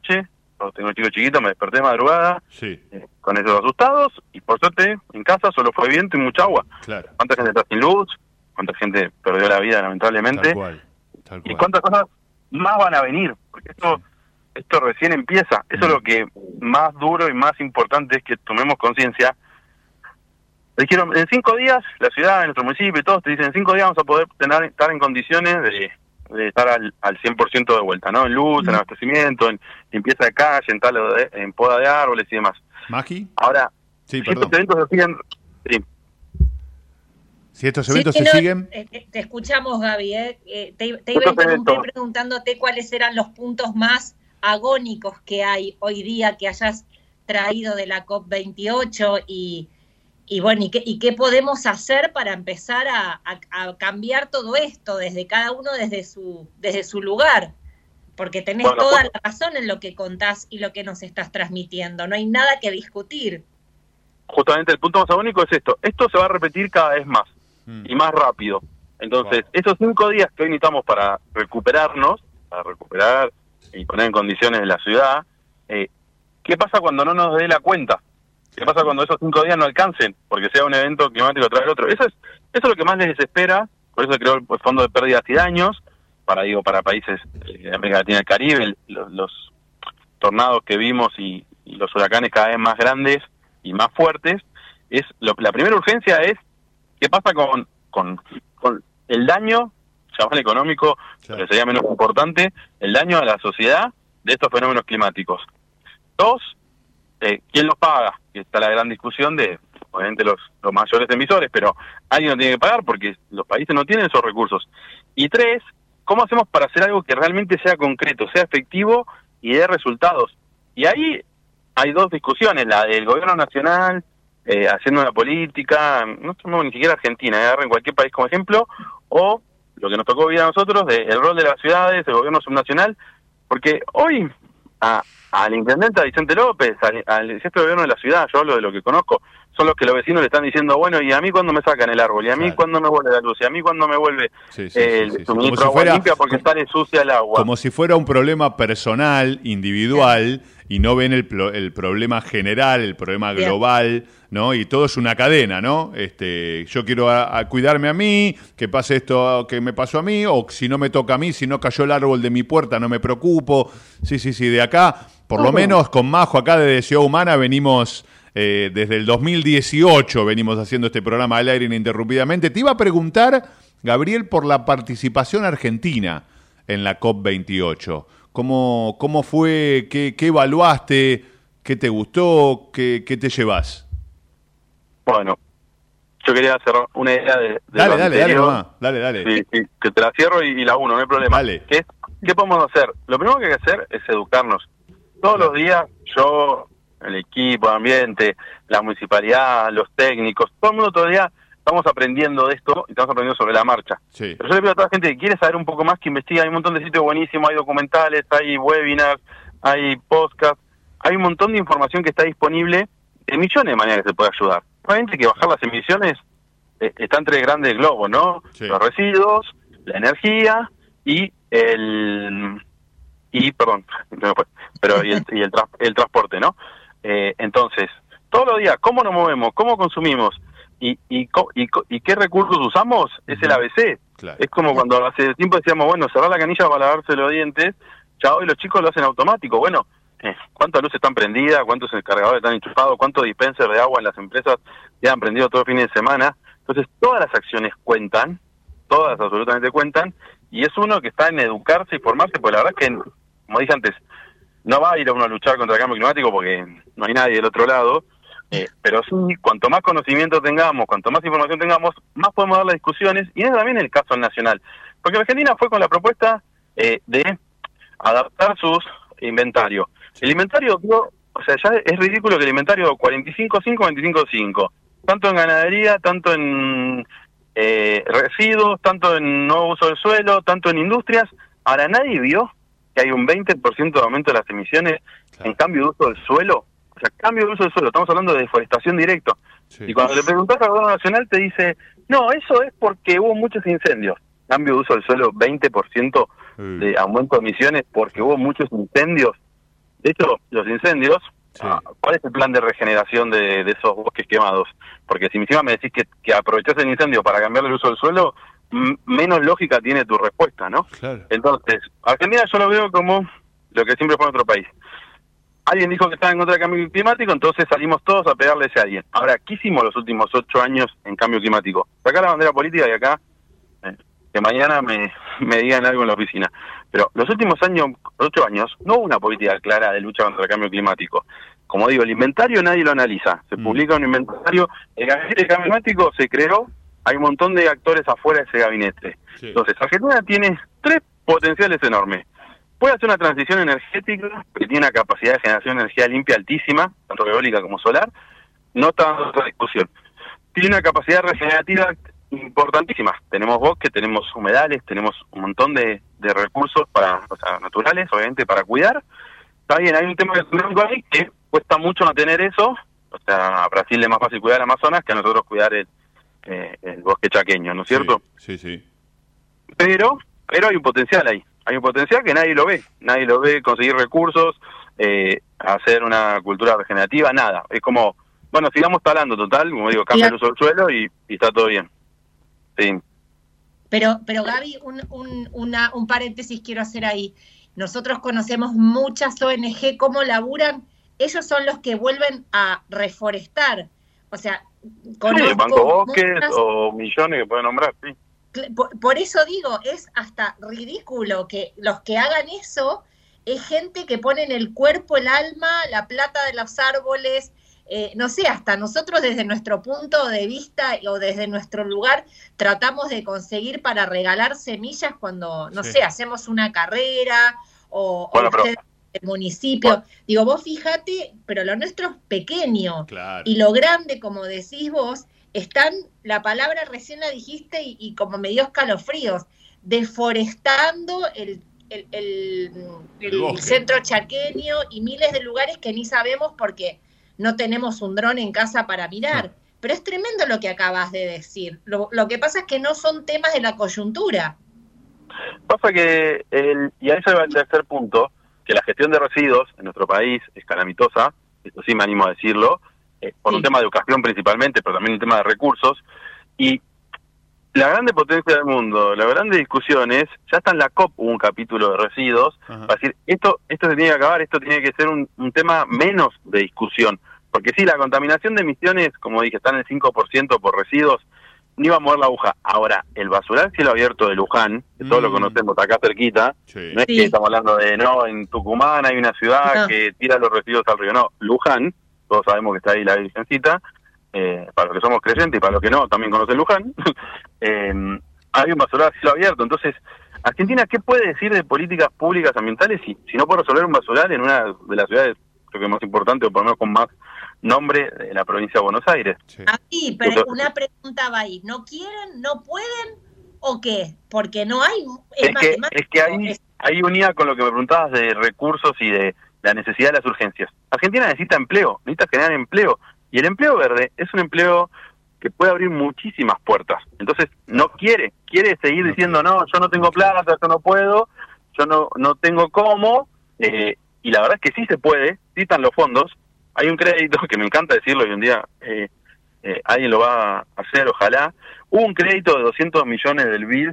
tengo un chico chiquito, me desperté de madrugada, sí. Eh, con esos asustados, y por suerte en casa solo fue viento y mucha agua. Claro. ¿Cuánta gente está sin luz? ¿Cuánta gente perdió la vida lamentablemente? ¿Y cuántas cosas más van a venir? Porque esto esto recién empieza. Eso es lo que más duro y más importante es que tomemos conciencia. Dijeron, en cinco días, la ciudad, nuestro municipio y todos te dicen, en cinco días vamos a poder tener, estar en condiciones de, estar al, al 100% de vuelta, ¿no? En luz, en abastecimiento, en limpieza de calle, en, talo de, en poda de árboles y demás. ¿Maki? Ahora, si estos eventos se siguen... Si estos eventos se siguen... Eh, eh, te escuchamos, Gaby. Eh, te, te iba a interrumpir preguntándote cuáles eran los puntos más agónicos que hay hoy día que hayas traído de la COP28 y, y bueno, ¿y qué, ¿y qué, podemos hacer para empezar a, cambiar todo esto desde cada uno desde su, desde su lugar? Porque tenés toda la razón en lo que contás y lo que nos estás transmitiendo, no hay nada que discutir. Justamente el punto más agónico es esto, esto se va a repetir cada vez más mm. y más rápido. Entonces, esos cinco días que hoy necesitamos para recuperarnos, para recuperar y poner en condiciones la ciudad, eh, ¿qué pasa cuando no nos dé la cuenta? ¿Qué pasa cuando esos cinco días no alcancen? Porque sea un evento climático tras el otro. Eso es, eso es lo que más les desespera, por eso creó el Fondo de Pérdidas y Daños, para digo para países eh, de América Latina y el Caribe, los, tornados que vimos y, los huracanes cada vez más grandes y más fuertes, es la primera urgencia es ¿Qué pasa con, con, con el daño, llamar económico, que sería menos importante, el daño a la sociedad de estos fenómenos climáticos? Dos, eh, ¿quién los paga? Que está la gran discusión de, obviamente, los, los mayores emisores, pero alguien no tiene que pagar porque los países no tienen esos recursos. Y tres, ¿cómo hacemos para hacer algo que realmente sea concreto, sea efectivo y dé resultados? Y ahí hay dos discusiones, la del gobierno nacional eh, haciendo una política, no somos ni siquiera Argentina, eh, en cualquier país como ejemplo, o lo que nos tocó vivir a nosotros, de, el rol de las ciudades, el gobierno subnacional, porque hoy a, al intendente Vicente López, al, al jefe de gobierno de la ciudad, yo hablo de lo que conozco, son los que los vecinos le están diciendo, bueno, ¿y a mí cuándo me sacan el árbol? ¿Y a mí cuándo me vuelve la luz? ¿Y a mí cuándo me vuelve el suministro agua limpia porque sale sucia el agua? Como si fuera un problema personal, individual, y no ven el, el problema general, el problema global, ¿no? Y todo es una cadena, ¿no? Este, yo quiero cuidarme a mí, que pase esto que me pasó a mí, o si no me toca a mí, si no cayó el árbol de mi puerta, no me preocupo. Sí, sí, sí, de acá, por lo menos con Majo acá de Ciudad Humana venimos... Eh, desde el 2018 venimos haciendo este programa al aire ininterrumpidamente. Te iba a preguntar, Gabriel, por la participación argentina en la COP28. ¿Cómo, cómo fue? Qué, evaluaste? ¿Qué te gustó? ¿Qué, qué te llevas? Bueno, yo quería hacer una idea de... dale, dale, dale, dale, dale. Sí, que te la cierro y, la uno, no hay problema. Dale. ¿Qué, ¿Qué podemos hacer? Lo primero que hay que hacer es educarnos. Todos los días yo el equipo, el ambiente, la municipalidad, los técnicos, todo el mundo todavía estamos aprendiendo de esto y estamos aprendiendo sobre la marcha. Pero yo le pido a toda la gente que quiere saber un poco más que investiga, hay un montón de sitios buenísimos, hay documentales, hay webinars, hay podcasts, hay un montón de información que está disponible de millones de maneras que se puede ayudar. Obviamente que bajar las emisiones eh, está entre grandes globos, ¿no? Los residuos, la energía y el y perdón, pero y el, y el, el transporte, ¿no? Eh, entonces, todos los días, ¿cómo nos movemos? ¿Cómo consumimos? ¿Y, y, y, qué recursos usamos? Es el ABC. Es como cuando hace tiempo decíamos, bueno, cerrar la canilla para lavarse los dientes, ya hoy los chicos lo hacen automático. Bueno, eh, ¿cuántas luces están prendidas? ¿Cuántos cargadores están enchufados? ¿Cuántos dispensers de agua en las empresas ya han prendido todo el fin de semana? Entonces, todas las acciones cuentan, todas absolutamente cuentan, y es uno que está en educarse y formarse, pues la verdad es que, como dije antes, no va a ir a uno a luchar contra el cambio climático porque no hay nadie del otro lado, eh, pero sí, cuanto más conocimiento tengamos, cuanto más información tengamos, más podemos dar las discusiones, y es también el caso nacional. Porque Argentina fue con la propuesta eh, de adaptar sus inventarios. El inventario o sea, ya es ridículo que el inventario 45.5, 25.5, tanto en ganadería, tanto en eh, residuos, tanto en nuevo uso del suelo, tanto en industrias. Ahora nadie vio que hay un 20% de aumento de las emisiones en cambio de uso del suelo. O sea, cambio de uso del suelo, estamos hablando de deforestación directo. Y cuando le preguntas al gobierno nacional te dice, no, eso es porque hubo muchos incendios. Cambio de uso del suelo, 20% de aumento de emisiones porque hubo muchos incendios. De hecho, los incendios, ah, ¿cuál es el plan de regeneración de, esos bosques quemados? Porque si encima me decís que, que aprovechás el incendio para cambiar el uso del suelo, menos lógica tiene tu respuesta, ¿no? Entonces, Argentina yo lo veo como lo que siempre fue nuestro país. Alguien dijo que estaba en contra del cambio climático, entonces salimos todos a pegarle a ese alguien. Ahora, ¿qué hicimos los últimos ocho años en cambio climático? Sacar la bandera política y acá, eh, que mañana me, me digan algo en la oficina. Pero los últimos años, ocho años, no hubo una política clara de lucha contra el cambio climático. Como digo, el inventario nadie lo analiza. Se mm. publica un inventario. El cambio climático se creó hay un montón de actores afuera de ese gabinete. Entonces, Argentina tiene tres potenciales enormes. Puede hacer una transición energética que tiene una capacidad de generación de energía limpia altísima, tanto eólica como solar, no está en otra discusión. Tiene una capacidad regenerativa importantísima. Tenemos bosques, tenemos humedales, tenemos un montón de, recursos para, o sea, naturales, obviamente, para cuidar. Está bien, hay un tema económico ahí que cuesta mucho no tener eso. O sea, a Brasil es más fácil cuidar Amazonas que a nosotros cuidar el, eh, el bosque chaqueño, ¿no es cierto? Sí, sí. Pero, pero hay un potencial ahí, hay un potencial que nadie lo ve, nadie lo ve, conseguir recursos, eh, hacer una cultura regenerativa, nada, es como, bueno, sigamos talando total, como digo, cambia el uso del suelo y, está todo bien. Sí. Pero, pero Gaby, un, un, una, un paréntesis quiero hacer ahí. Nosotros conocemos muchas ONG, cómo laburan, ellos son los que vuelven a reforestar. O sea, Sí, Banco Bosques o millones que pueden nombrar, sí. Por, eso digo, es hasta ridículo que los que hagan eso es gente que pone en el cuerpo, el alma, la plata de los árboles, eh, no sé, hasta nosotros desde nuestro punto de vista o desde nuestro lugar tratamos de conseguir para regalar semillas cuando, no sé, hacemos una carrera o, el municipio. Digo, vos fíjate, pero lo nuestro es pequeño y lo grande, como decís vos, están, la palabra recién la dijiste y, como me dio escalofríos, deforestando el, el, centro chaqueño y miles de lugares que ni sabemos porque no tenemos un dron en casa para mirar. Pero es tremendo lo que acabas de decir. Lo, que pasa es que no son temas de la coyuntura. Pasa que, el, y a eso va el tercer punto, que la gestión de residuos en nuestro país es calamitosa, esto sí me animo a decirlo, eh, por un tema de educación principalmente, pero también un tema de recursos. Y la grande potencia del mundo, las grandes discusiones, ya está en la COP un capítulo de residuos, para decir, esto, esto se tiene que acabar, esto tiene que ser un, tema menos de discusión. Porque sí, la contaminación de emisiones, como dije, está en el 5% por residuos, no iba a mover la aguja. Ahora, el basural cielo abierto de Luján, que todos lo mm. conocemos acá cerquita, no es que estamos hablando de, no, en Tucumán hay una ciudad que tira los residuos al río, no, Luján, todos sabemos que está ahí la Virgencita, eh, para los que somos creyentes y para los que no, también conocen Luján, eh, hay un basural a cielo abierto. Entonces, Argentina, ¿qué puede decir de políticas públicas ambientales si, si no puede resolver un basural en una de las ciudades, creo que más importante, o por lo menos con más nombre de la provincia de Buenos Aires? Sí, pero una pregunta va ahí. ¿No quieren, no pueden o qué? Porque no hay... Es, que, es que ahí, ahí unía con lo que me preguntabas de recursos y de la necesidad de las urgencias. Argentina necesita empleo, necesita generar empleo. Y el empleo verde es un empleo que puede abrir muchísimas puertas. Entonces, no quiere, quiere seguir diciendo, no, yo no tengo plata, yo no puedo, yo no, no tengo cómo. Eh, y la verdad es que sí se puede, sí están los fondos. Hay un crédito que me encanta decirlo y un día eh, eh, alguien lo va a hacer, ojalá. Hubo un crédito de 200 millones del BID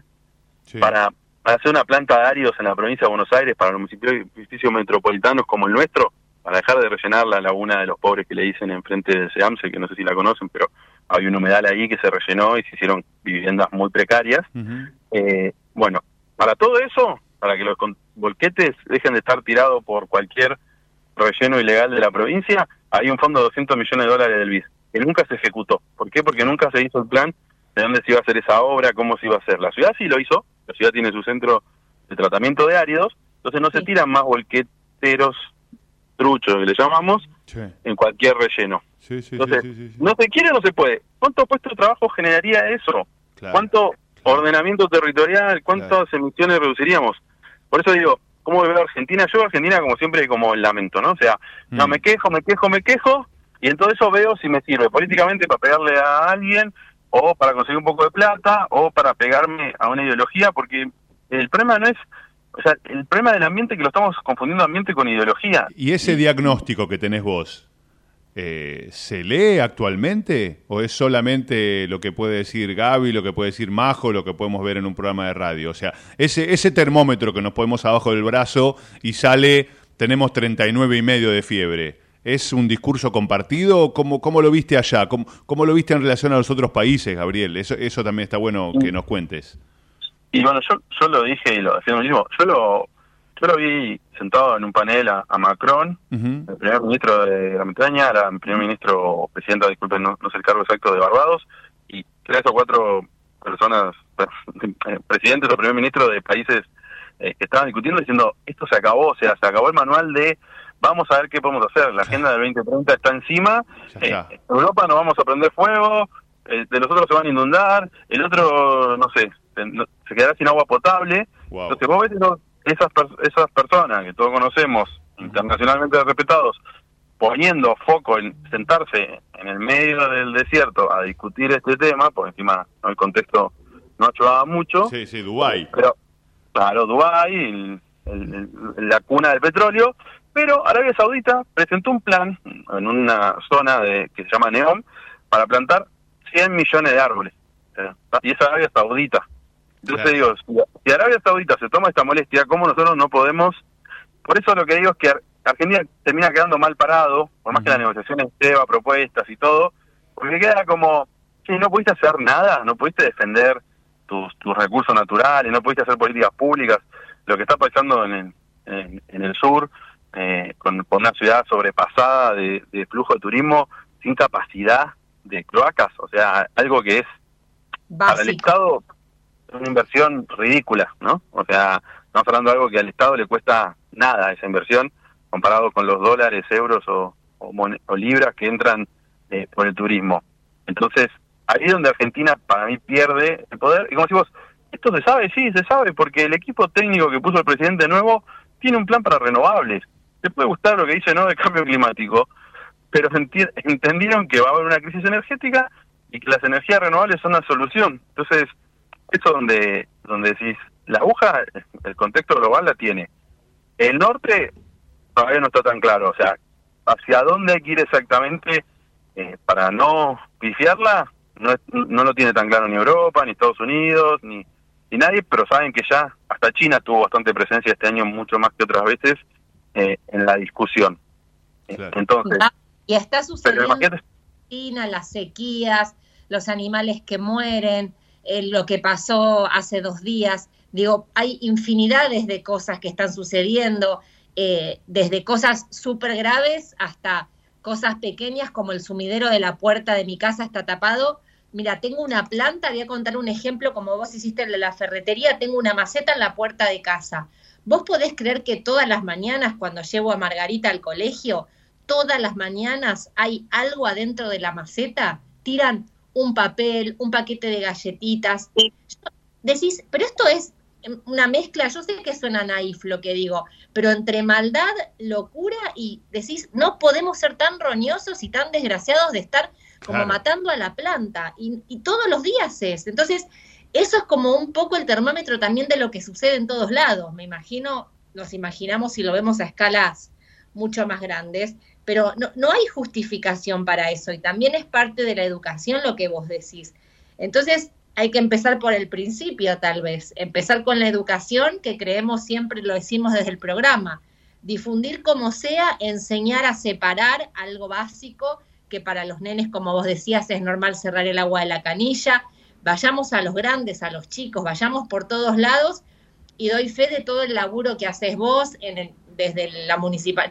para hacer una planta de áridos en la provincia de Buenos Aires para los municipios metropolitanos como el nuestro para dejar de rellenar la laguna de los pobres que le dicen enfrente de Seamse, que no sé si la conocen, pero hay un humedal ahí que se rellenó y se hicieron viviendas muy precarias. eh, bueno, para todo eso, para que los volquetes dejen de estar tirados por cualquier relleno ilegal de la provincia, hay un fondo de 200 millones de dólares del BID, que nunca se ejecutó. ¿Por qué? Porque nunca se hizo el plan de dónde se iba a hacer esa obra, cómo se iba a hacer. La ciudad sí lo hizo, la ciudad tiene su centro de tratamiento de áridos, entonces no se tiran más volqueteros trucho que le llamamos, en cualquier relleno. Entonces, no se quiere, no se puede. ¿Cuánto puesto de trabajo generaría eso? ¿Cuánto ordenamiento territorial? ¿Cuántas emisiones reduciríamos? Por eso digo, ¿cómo veo Argentina? Yo Argentina como siempre como el lamento, ¿no? O sea, no, mm. me quejo, me quejo, me quejo, y en todo eso veo si me sirve políticamente para pegarle a alguien, o para conseguir un poco de plata, o para pegarme a una ideología, porque el problema no es o sea, el problema del ambiente es que lo estamos confundiendo ambiente con ideología. ¿Y ese diagnóstico que tenés vos, eh, ¿se lee actualmente? ¿O es solamente lo que puede decir Gaby, lo que puede decir Majo, lo que podemos ver en un programa de radio? O sea, ese, ese termómetro que nos ponemos abajo del brazo y sale, tenemos 39 y medio de fiebre. ¿Es un discurso compartido? ¿Cómo, cómo lo viste allá? ¿Cómo, ¿Cómo, lo viste en relación a los otros países, Gabriel? Eso, eso también está bueno que nos cuentes. Y bueno, yo, yo lo dije y lo decía mismo. Yo lo, yo lo vi sentado en un panel a, Macron, el primer ministro de Gran Bretaña, el primer ministro, presidenta, disculpen, no, no sé el cargo exacto de Barbados, y tres o cuatro personas, presidentes o primer ministro de países eh, que estaban discutiendo diciendo, esto se acabó, o sea, se acabó el manual de vamos a ver qué podemos hacer. La agenda del 2030 está encima. Eh, Europa no vamos a prender fuego, eh, de los otros se van a inundar, el otro, no sé, se quedará sin agua potable. Entonces vos ves esas, esas personas que todos conocemos, internacionalmente respetados, poniendo foco en sentarse en el medio del desierto a discutir este tema, por encima ¿no? el contexto no ayudaba mucho. Sí, sí, Dubái. Pero, claro, Dubái, la cuna del petróleo, pero Arabia Saudita presentó un plan en una zona de, que se llama Neom para plantar 100 millones de árboles. Y es Arabia Saudita. Entonces digo, si Arabia Saudita se toma esta molestia, ¿cómo nosotros no podemos? Por eso lo que digo es que Argentina termina quedando mal parado, por más que la negociación lleva propuestas y todo, Porque queda como, si no pudiste hacer nada, no pudiste defender tus, tus recursos naturales, no pudiste hacer políticas públicas. Lo que está pasando en el, en, el sur, eh, con, una ciudad sobrepasada de, flujo de turismo, sin capacidad de cloacas, o sea, algo que es para el Estado una inversión ridícula, ¿no? O sea, estamos hablando de algo que al Estado le cuesta nada esa inversión comparado con los dólares, euros o, o, libras que entran eh, por el turismo. Entonces, ahí es donde Argentina para mí pierde el poder. Y como decimos, esto se sabe, sí, se sabe, porque el equipo técnico que puso el presidente nuevo tiene un plan para renovables. Le puede gustar lo que dice no de cambio climático, pero entendieron que va a haber una crisis energética y que las energías renovables son la solución. Entonces, eso donde, donde decís, la aguja, el contexto global la tiene. El norte todavía no está tan claro, o sea, hacia dónde hay que ir exactamente eh, para no pifiarla, no, no lo tiene tan claro ni Europa, ni Estados Unidos, ni, ni nadie, pero saben que ya hasta China tuvo bastante presencia este año, mucho más que otras veces, eh, en la discusión. Entonces, ah, y está sucediendo en China, las sequías, los animales que mueren, eh, lo que pasó hace dos días. Digo, hay infinidades de cosas que están sucediendo, eh, desde cosas súper graves hasta cosas pequeñas como el sumidero de la puerta de mi casa está tapado. Mira, tengo una planta, voy a contar un ejemplo como vos hiciste en la ferretería, tengo una maceta en la puerta de casa. ¿Vos podés creer que todas las mañanas cuando llevo a Margarita al colegio, todas las mañanas hay algo adentro de la maceta? Tiran un papel, un paquete de galletitas. Decís, pero esto es una mezcla, yo sé que suena naif lo que digo, pero entre maldad, locura y decís, no podemos ser tan roñosos y tan desgraciados de estar como matando a la planta. Y, y, todos los días es. Entonces, eso es como un poco el termómetro también de lo que sucede en todos lados. Me imagino, nos imaginamos y lo vemos a escalas mucho más grandes, pero no, no hay justificación para eso y también es parte de la educación lo que vos decís. Entonces, hay que empezar por el principio, tal vez. Empezar con la educación, que creemos siempre, lo decimos desde el programa. Difundir como sea, enseñar a separar algo básico, que para los nenes, como vos decías, es normal cerrar el agua de la canilla. Vayamos a los grandes, a los chicos, vayamos por todos lados y doy fe de todo el laburo que haces vos en desde, la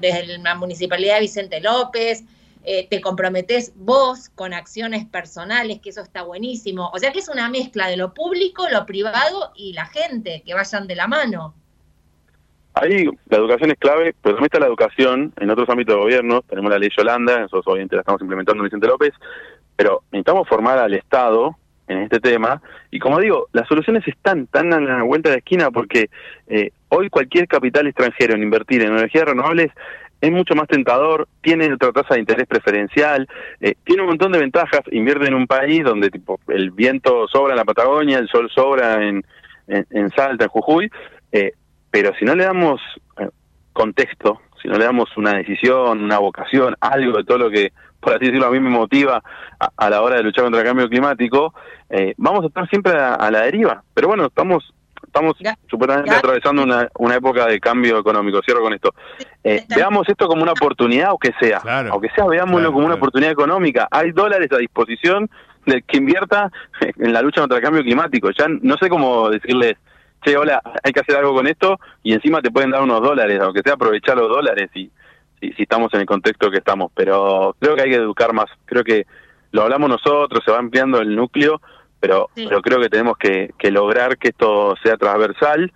desde la Municipalidad de Vicente López, eh, te comprometes vos con acciones personales, que eso está buenísimo. O sea que es una mezcla de lo público, lo privado y la gente, que vayan de la mano. Ahí la educación es clave, pero también está la educación en otros ámbitos de gobierno. Tenemos la ley Yolanda, nosotros obviamente la estamos implementando en Vicente López, pero necesitamos formar al Estado en este tema. Y como digo, las soluciones están tan a la vuelta de la esquina porque eh, hoy cualquier capital extranjero en invertir en energías renovables es mucho más tentador, tiene otra tasa de interés preferencial, eh, tiene un montón de ventajas, invierte en un país donde tipo el viento sobra en la Patagonia, el sol sobra en, en, Salta, en Jujuy, eh, pero si no le damos eh, contexto, si no le damos una decisión, una vocación, algo de todo lo que, por así decirlo, a mí me motiva a, la hora de luchar contra el cambio climático, vamos a estar siempre a la deriva. Pero bueno, estamos estamos supuestamente atravesando una, una, época de cambio económico. Cierro con esto. Eh, veamos esto como una oportunidad, aunque sea. aunque sea, veámoslo como una oportunidad económica. Hay dólares a disposición de que invierta en la lucha contra el cambio climático. Ya no sé cómo decirles, che, hola, hay que hacer algo con esto y encima te pueden dar unos dólares, aunque sea aprovechar los dólares y si, si estamos en el contexto que estamos. Pero creo que hay que educar más. Creo que lo hablamos nosotros, se va ampliando el núcleo pero, pero creo que tenemos que, lograr que esto sea transversal,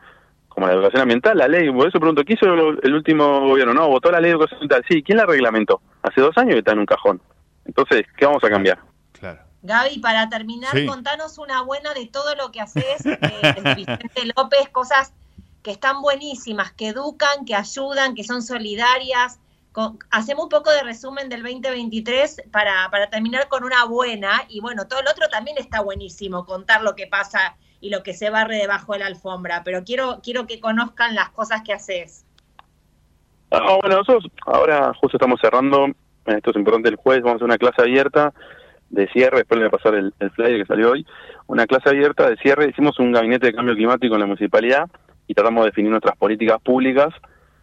como la educación ambiental, la ley, por eso pregunto, ¿qué hizo el último gobierno? No, votó la ley de educación ambiental, sí, ¿quién la reglamentó? Hace dos años que está en un cajón. Entonces, ¿qué vamos a cambiar? Claro. Gaby, para terminar, contanos una buena de todo lo que haces, eh, Vicente López, cosas que están buenísimas, que educan, que ayudan, que son solidarias, hacemos un poco de resumen del 2023 para, para terminar con una buena. Y bueno, todo el otro también está buenísimo, contar lo que pasa y lo que se barre debajo de la alfombra. Pero quiero, quiero que conozcan las cosas que haces. Ah, bueno, nosotros ahora justo estamos cerrando, esto es importante, el jueves vamos a hacer una clase abierta de cierre, después le voy a pasar el flyer que salió hoy, una clase abierta de cierre, hicimos un gabinete de cambio climático en la municipalidad y tratamos de definir nuestras políticas públicas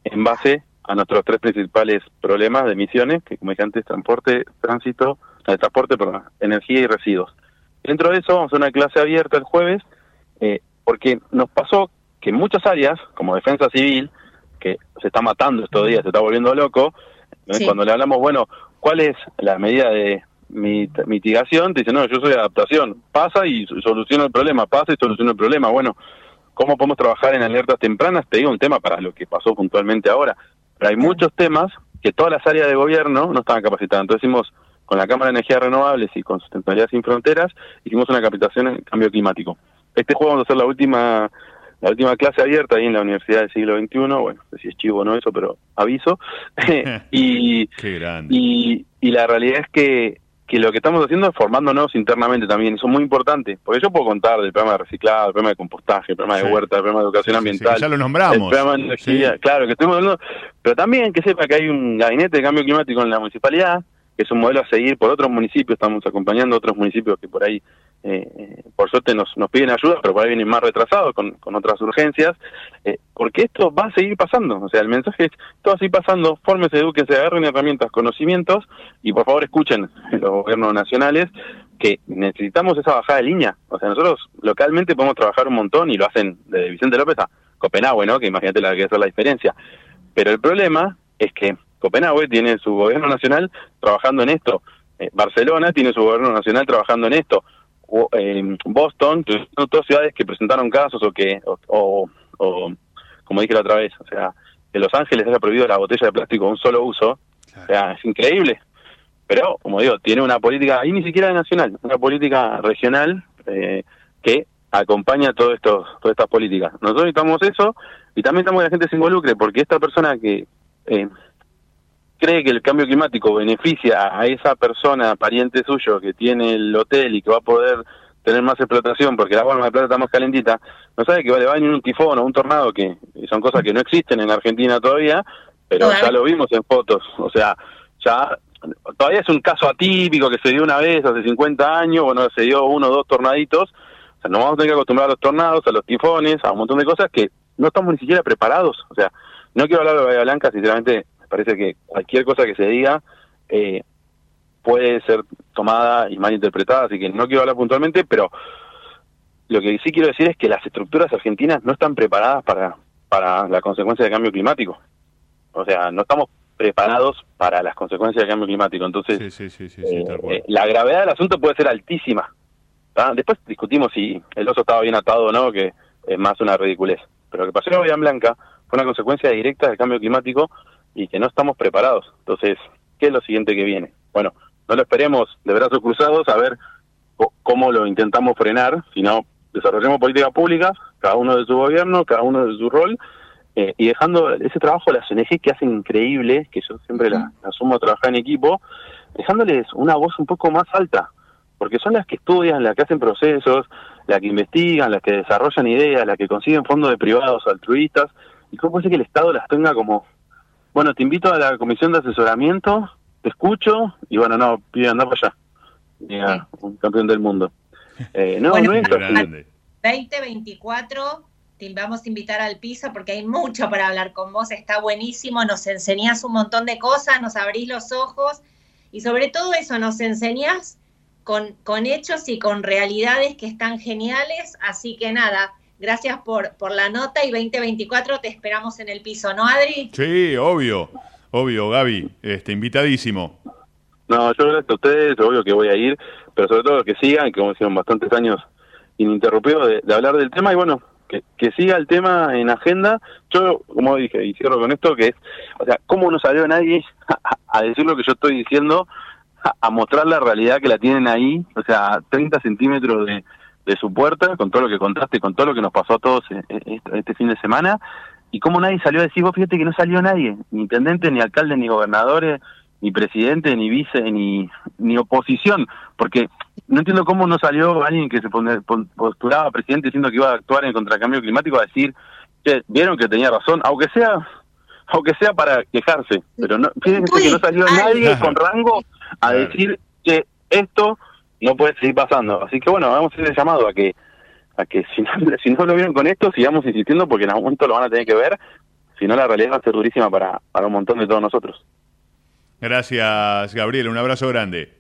en base a nuestros tres principales problemas de emisiones, que como dije antes, transporte, tránsito transporte, perdón, energía y residuos. Dentro de eso vamos a una clase abierta el jueves, eh, porque nos pasó que en muchas áreas, como defensa civil, que se está matando estos días, se está volviendo loco, cuando le hablamos, bueno, ¿cuál es la medida de mitigación? Te dicen, no, yo soy adaptación. Pasa y soluciona el problema, pasa y soluciona el problema. Bueno, ¿cómo podemos trabajar en alertas tempranas? Te digo un tema para lo que pasó puntualmente ahora. Pero hay muchos temas que todas las áreas de gobierno no estaban capacitadas. Entonces hicimos con la Cámara de Energías Renovables y con Sustentabilidad Sin Fronteras, hicimos una capacitación en cambio climático. Este juego vamos a hacer la última la última clase abierta ahí en la Universidad del siglo XXI, bueno, no sé si es chivo o no eso, pero aviso. y, y, y la realidad es que que lo que estamos haciendo es formándonos internamente también, eso es muy importante, porque yo puedo contar del programa de reciclado, el programa de compostaje, el programa de huerta, el programa de educación ambiental. ya lo nombramos. claro, que estamos hablando, pero también que sepa que hay un gabinete de cambio climático en la municipalidad, que es un modelo a seguir por otros municipios, estamos acompañando a otros municipios que por ahí, eh, por suerte, nos, nos piden ayuda, pero por ahí vienen más retrasados con, con otras urgencias, eh, porque esto va a seguir pasando, o sea, el mensaje es, todo así pasando, fórmese, se agarren herramientas, conocimientos, y por favor escuchen los gobiernos nacionales que necesitamos esa bajada de línea, o sea, nosotros localmente podemos trabajar un montón y lo hacen de Vicente López a Copenhague, ¿no? Que imagínate la que es la diferencia. Pero el problema es que Copenhague tiene su gobierno nacional trabajando en esto. Eh, Barcelona tiene su gobierno nacional trabajando en esto. Eh, Boston, son todas ciudades que presentaron casos o que, o, como dije la otra vez, o sea, que Los Ángeles haya prohibido la botella de plástico de un solo uso. O sea, es increíble. Pero, como digo, tiene una política, ahí ni siquiera nacional, una política regional eh, que acompaña todo esto, todas estas políticas. Nosotros necesitamos eso y también estamos que la gente se involucre, porque esta persona que eh, cree que el cambio climático beneficia a esa persona, pariente suyo, que tiene el hotel y que va a poder tener más explotación porque la forma de plata está más calentita, no sabe que le va a venir un tifón o un tornado, que son cosas que no existen en Argentina todavía, pero ya lo vimos en fotos. O sea, ya todavía es un caso atípico que se dio una vez hace 50 años, bueno, se dio uno o dos tornaditos. O sea, nos vamos a tener que acostumbrar a los tornados, a los tifones, a un montón de cosas que no estamos ni siquiera preparados. O sea, no quiero hablar de Bahía Blanca, sinceramente, parece que cualquier cosa que se diga eh, puede ser tomada y malinterpretada, así que no quiero hablar puntualmente, pero lo que sí quiero decir es que las estructuras argentinas no están preparadas para, para la consecuencia del cambio climático. O sea, no estamos preparados para las consecuencias del cambio climático. Entonces, eh, eh, la gravedad del asunto puede ser altísima. Después discutimos si el oso estaba bien atado o no, que es más una ridiculez. Pero lo que pasó en Bahía Blanca fue una consecuencia directa del cambio climático y que no estamos preparados. Entonces, ¿qué es lo siguiente que viene? Bueno, no lo esperemos de brazos cruzados a ver cómo lo intentamos frenar, sino desarrollemos políticas públicas, cada uno de su gobierno, cada uno de su rol, eh, y dejando ese trabajo de las ONG que hacen increíble, que yo siempre la, asumo a trabajar en equipo, dejándoles una voz un poco más alta, porque son las que estudian, las que hacen procesos, las que investigan, las que desarrollan ideas, las que consiguen fondos de privados altruistas, y cómo puede ser que el Estado las tenga como bueno, te invito a la comisión de asesoramiento, te escucho y bueno, no, pide andar para allá. un campeón del mundo. Eh, no, no es 2024 te vamos a invitar al piso porque hay mucho para hablar con vos, está buenísimo, nos enseñás un montón de cosas, nos abrís los ojos y sobre todo eso, nos enseñás con, con hechos y con realidades que están geniales, así que nada, Gracias por, por la nota y 2024 te esperamos en el piso, ¿no, Adri? Sí, obvio, obvio, Gaby, este, invitadísimo. No, yo gracias a ustedes, obvio que voy a ir, pero sobre todo que sigan, que como hicieron bastantes años ininterrumpidos de, hablar del tema y bueno, que, que, siga el tema en agenda. Yo, como dije, y cierro con esto, que es, o sea, ¿cómo no salió nadie a, decir lo que yo estoy diciendo, a, mostrar la realidad que la tienen ahí? O sea, 30 centímetros de, de su puerta, con todo lo que contaste, con todo lo que nos pasó a todos eh, eh, este fin de semana, y cómo nadie salió a decir, vos fíjate que no salió nadie, ni intendente, ni alcalde, ni gobernadores, ni presidente, ni vice, ni, ni oposición, porque no entiendo cómo no salió alguien que se postulaba presidente diciendo que iba a actuar en contra del cambio climático a decir, que vieron que tenía razón, aunque sea aunque sea para quejarse, pero no, fíjense que no salió nadie con rango a decir que esto no puede seguir pasando. Así que bueno, vamos a hacer el llamado a que a que si no, si no lo vieron con esto, sigamos insistiendo porque en algún momento lo van a tener que ver, si no la realidad va a ser durísima para, para un montón de todos nosotros. Gracias, Gabriel, un abrazo grande.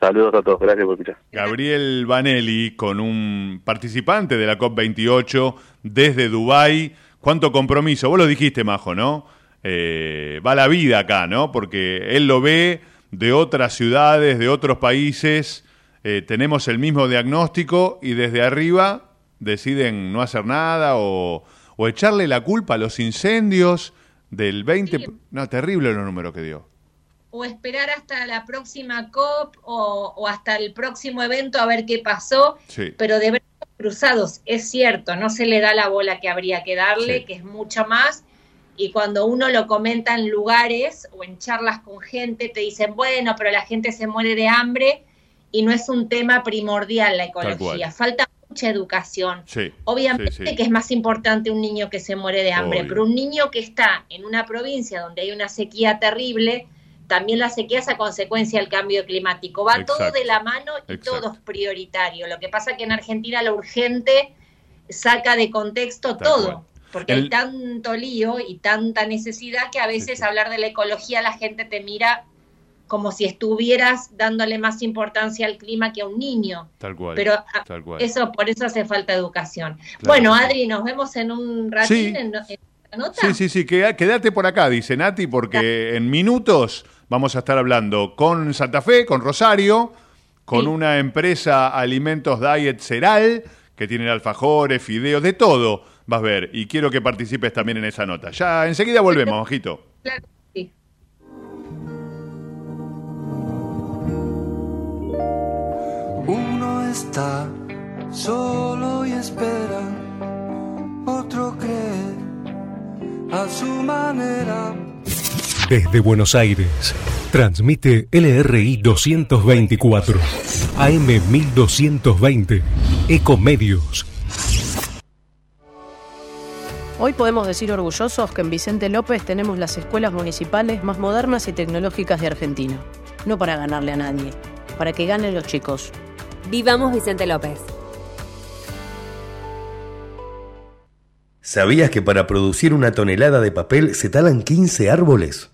Saludos a todos, gracias por escuchar. Gabriel Vanelli con un participante de la COP28 desde Dubái. ¿Cuánto compromiso? Vos lo dijiste, Majo, ¿no? Eh, va la vida acá, ¿no? Porque él lo ve de otras ciudades, de otros países, eh, tenemos el mismo diagnóstico y desde arriba deciden no hacer nada o, echarle la culpa a los incendios del 20... No, terrible los números que dio. O esperar hasta la próxima COP o, hasta el próximo evento a ver qué pasó, pero de verdad cruzados, es cierto, no se le da la bola que habría que darle, que es mucho más, y cuando uno lo comenta en lugares o en charlas con gente, te dicen, bueno, pero la gente se muere de hambre y no es un tema primordial la ecología, falta mucha educación. Obviamente que es más importante un niño que se muere de hambre, pero un niño que está en una provincia donde hay una sequía terrible, también la sequía es a consecuencia del cambio climático. Va todo de la mano y todo es prioritario. Lo que pasa es que en Argentina lo urgente saca de contexto todo. Porque hay tanto lío y tanta necesidad que a veces hablar de la ecología la gente te mira como si estuvieras dándole más importancia al clima que a un niño. Tal cual. Pero ah, eso por eso hace falta educación. Bueno, Adri, nos vemos en un ratito en, la nota. Sí, sí, sí, quédate por acá, dice Nati, porque en minutos Vamos a estar hablando con Santa Fe, con Rosario, con una empresa Alimentos Diet Ceral, que tiene alfajores, fideos, de todo. Vas a ver, y quiero que participes también en esa nota. Ya enseguida volvemos, ojito. Claro, Uno está solo y espera, otro cree a su manera desde Buenos Aires, transmite LRI 224, AM 1220, Ecomedios. Hoy podemos decir orgullosos que en Vicente López tenemos las escuelas municipales más modernas y tecnológicas de Argentina. No para ganarle a nadie, para que ganen los chicos. Vivamos Vicente López. ¿Sabías que para producir una tonelada de papel se talan 15 árboles?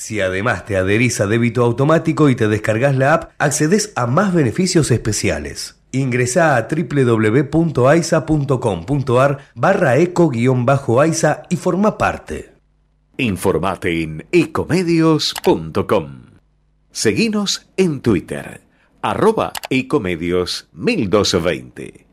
Si además te adherís a débito automático y te descargas la app, accedes a más beneficios especiales. Ingresa a www.aisa.com.ar barra eco-aisa y forma parte. Informate en ecomedios.com. Seguinos en Twitter, arroba ecomedios 1220.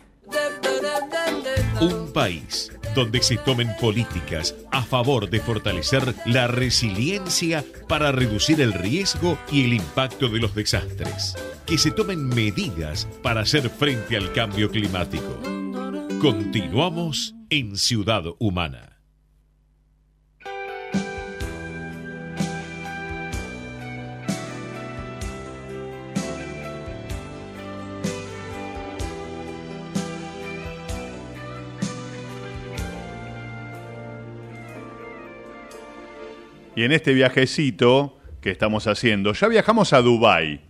Un país donde se tomen políticas a favor de fortalecer la resiliencia para reducir el riesgo y el impacto de los desastres. Que se tomen medidas para hacer frente al cambio climático. Continuamos en Ciudad Humana. Y en este viajecito que estamos haciendo, ya viajamos a Dubái,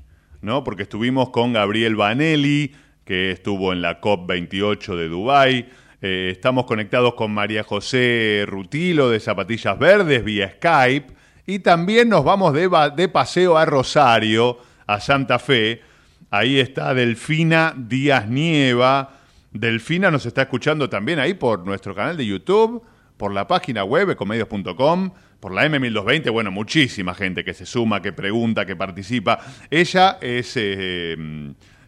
¿no? Porque estuvimos con Gabriel Vanelli, que estuvo en la COP28 de Dubái. Eh, estamos conectados con María José Rutilo de Zapatillas Verdes vía Skype. Y también nos vamos de, de paseo a Rosario, a Santa Fe. Ahí está Delfina Díaz Nieva. Delfina nos está escuchando también ahí por nuestro canal de YouTube, por la página web ecomedios.com por la M1220, bueno, muchísima gente que se suma, que pregunta, que participa. Ella es eh,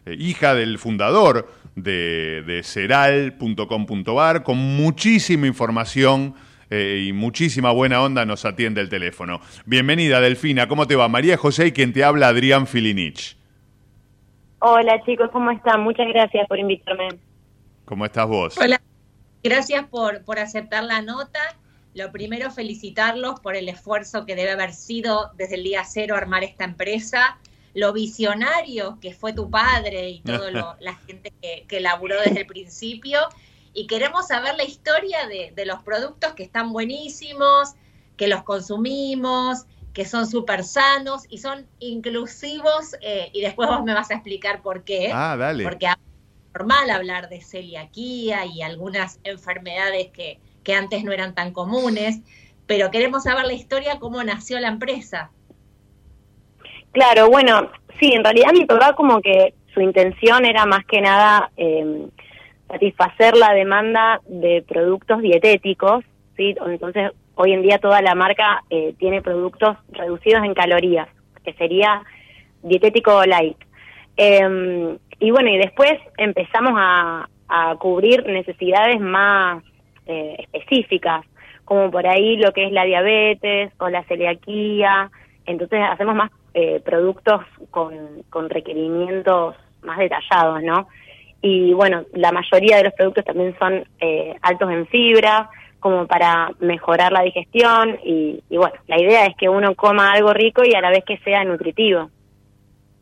eh, hija del fundador de, de ceral.com.ar, con muchísima información eh, y muchísima buena onda nos atiende el teléfono. Bienvenida, Delfina, ¿cómo te va? María José y quien te habla, Adrián Filinich. Hola chicos, ¿cómo están? Muchas gracias por invitarme. ¿Cómo estás vos? Hola, gracias por, por aceptar la nota lo primero, felicitarlos por el esfuerzo que debe haber sido desde el día cero armar esta empresa. lo visionario que fue tu padre y toda la gente que, que laburó desde el principio. Y queremos saber la historia de, de los productos que están buenísimos, que los consumimos, que son súper sanos y son inclusivos. Eh, y después vos me vas a explicar por qué. Ah, dale. Porque es normal hablar de celiaquía y algunas enfermedades que, que antes no eran tan comunes. Pero queremos saber la historia, cómo nació la empresa. Claro, bueno, sí, en realidad mi papá como que su intención era más que nada eh, satisfacer la demanda de productos dietéticos, ¿sí? Entonces, hoy en día toda la marca eh, tiene productos reducidos en calorías, que sería dietético light. Em, y bueno, y después empezamos a cubrir necesidades más eh, específicas, como por ahí lo que es la diabetes o la celiaquía. Entonces hacemos más eh, productos con, con requerimientos más detallados, ¿no? Y bueno, la mayoría de los productos también son eh, altos en fibra, como para mejorar la digestión y, bueno, la idea es que uno coma algo rico y a la vez que sea nutritivo.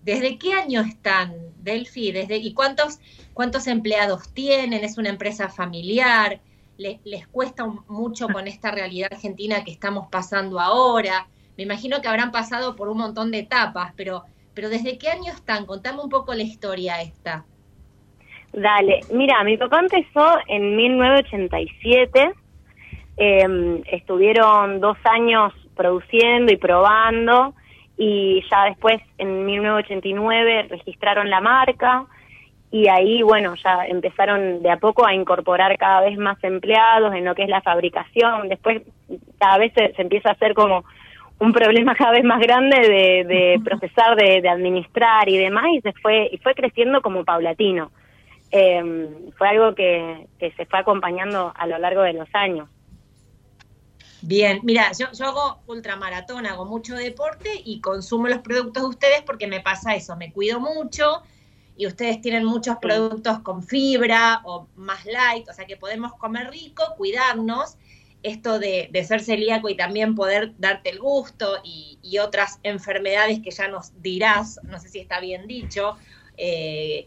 ¿Desde qué año están, Delphi? ¿Desde, ¿Y cuántos, cuántos empleados tienen? ¿Es una empresa familiar? ¿Les, cuesta mucho con esta realidad argentina que estamos pasando ahora? me imagino que habrán pasado por un montón de etapas, pero, pero ¿desde qué año están? Contame un poco la historia esta. Dale, mira, mi papá empezó en 1987, em, estuvieron dos años produciendo y probando y ya después en 1989 registraron la marca y ahí, bueno, ya empezaron de a poco a incorporar cada vez más empleados en lo que es la fabricación, después cada vez se empieza a hacer como un problema cada vez más grande de, procesar, de, administrar y demás, y se fue, y fue creciendo como paulatino. Eh, fue algo que, se fue acompañando a lo largo de los años. Bien, mira, yo, yo hago ultramaratón, hago mucho deporte y consumo los productos de ustedes porque me pasa eso, me cuido mucho y ustedes tienen muchos productos con fibra o más light, o sea que podemos comer rico, cuidarnos esto de, ser celíaco y también poder darte el gusto y, otras enfermedades que ya nos dirás, no sé si está bien dicho, eh,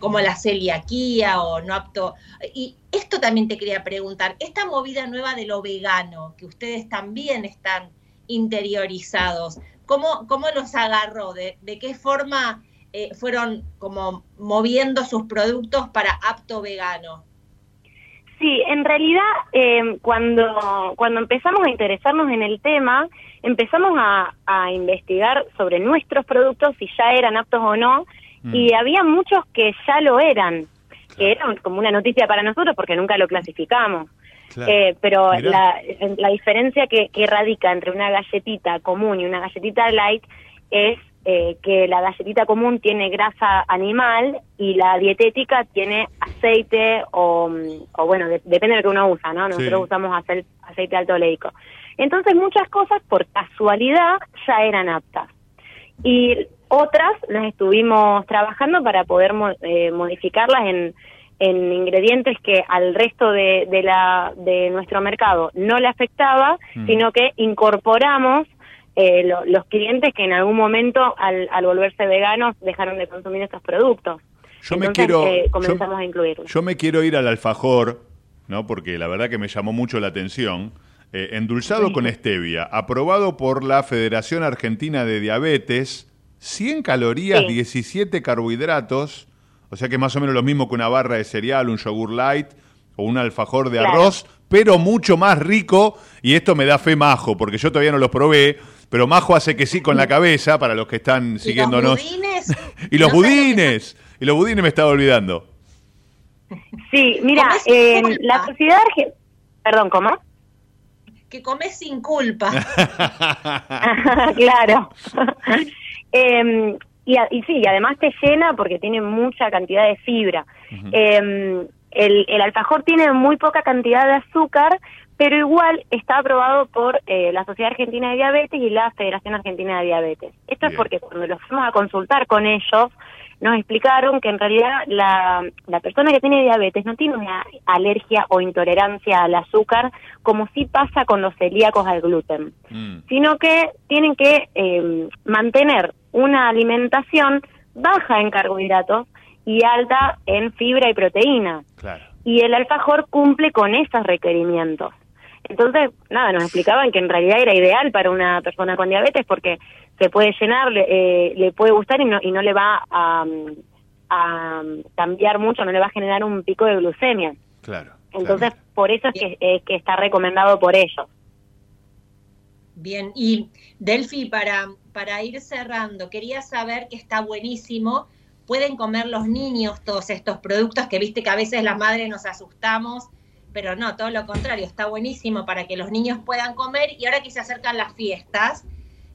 como la celiaquía o no apto. Y esto también te quería preguntar, esta movida nueva de lo vegano, que ustedes también están interiorizados, ¿cómo, cómo los agarró? ¿De, qué forma eh, fueron como moviendo sus productos para apto vegano? Sí, en realidad eh, cuando, cuando empezamos a interesarnos en el tema, empezamos a, investigar sobre nuestros productos, si ya eran aptos o no, mm. y había muchos que ya lo eran, que eran como una noticia para nosotros porque nunca lo clasificamos. Eh, pero la, la, diferencia que, que radica entre una galletita común y una galletita light es eh, que la galletita común tiene grasa animal y la dietética tiene aceite o, bueno, depende de lo que uno usa, ¿no? Nosotros usamos aceite, aceite alto oleico. Entonces muchas cosas por casualidad ya eran aptas. Y otras las estuvimos trabajando para poder eh, modificarlas en, en ingredientes que al resto de, de, la, de nuestro mercado no le afectaba, mm. sino que incorporamos eh, los clientes que en algún momento al, volverse veganos dejaron de consumir estos productos. Yo me quiero eh, comenzamos a incluirlos. Yo me quiero ir al alfajor, ¿no? Porque la verdad que me llamó mucho la atención. Eh, endulzado con stevia, aprobado por la Federación Argentina de Diabetes, 100 calorías, 17 carbohidratos, o sea que más o menos lo mismo que una barra de cereal, un yogur light o un alfajor de arroz, pero mucho más rico, y esto me da fe majo, porque yo todavía no los probé, pero Majo hace que sí con la cabeza, para los que están siguiéndonos. ¿Y los budines? y los budines. Y los budines me estaba olvidando. Sí, mira, en la sociedad argentina... Perdón, ¿cómo? Que comes sin culpa. claro. Em, y, y, sí, además te llena porque tiene mucha cantidad de fibra. Em, el, el alfajor tiene muy poca cantidad de azúcar, pero igual está aprobado por eh, la Sociedad Argentina de Diabetes y la Federación Argentina de Diabetes. Esto es porque cuando los fuimos a consultar con ellos, nos explicaron que en realidad la, la persona que tiene diabetes no tiene una alergia o intolerancia al azúcar como sí pasa con los celíacos al gluten, Mm. sino que tienen que eh, mantener una alimentación baja en carbohidratos y alta en fibra y proteína. Claro. Y el alfajor cumple con esos requerimientos. Entonces, nada, nos explicaban que en realidad era ideal para una persona con diabetes porque se puede llenar, le, eh, le puede gustar y no, y no le va a, a cambiar mucho, no le va a generar un pico de glucemia. Claro. Entonces, por eso es que, es que está recomendado por ellos. Bien, y Delphi, para, para ir cerrando, quería saber que está buenísimo. Pueden comer los niños todos estos productos que viste que a veces las madres nos asustamos, pero no, todo lo contrario, está buenísimo para que los niños puedan comer. Y ahora que se acercan las fiestas,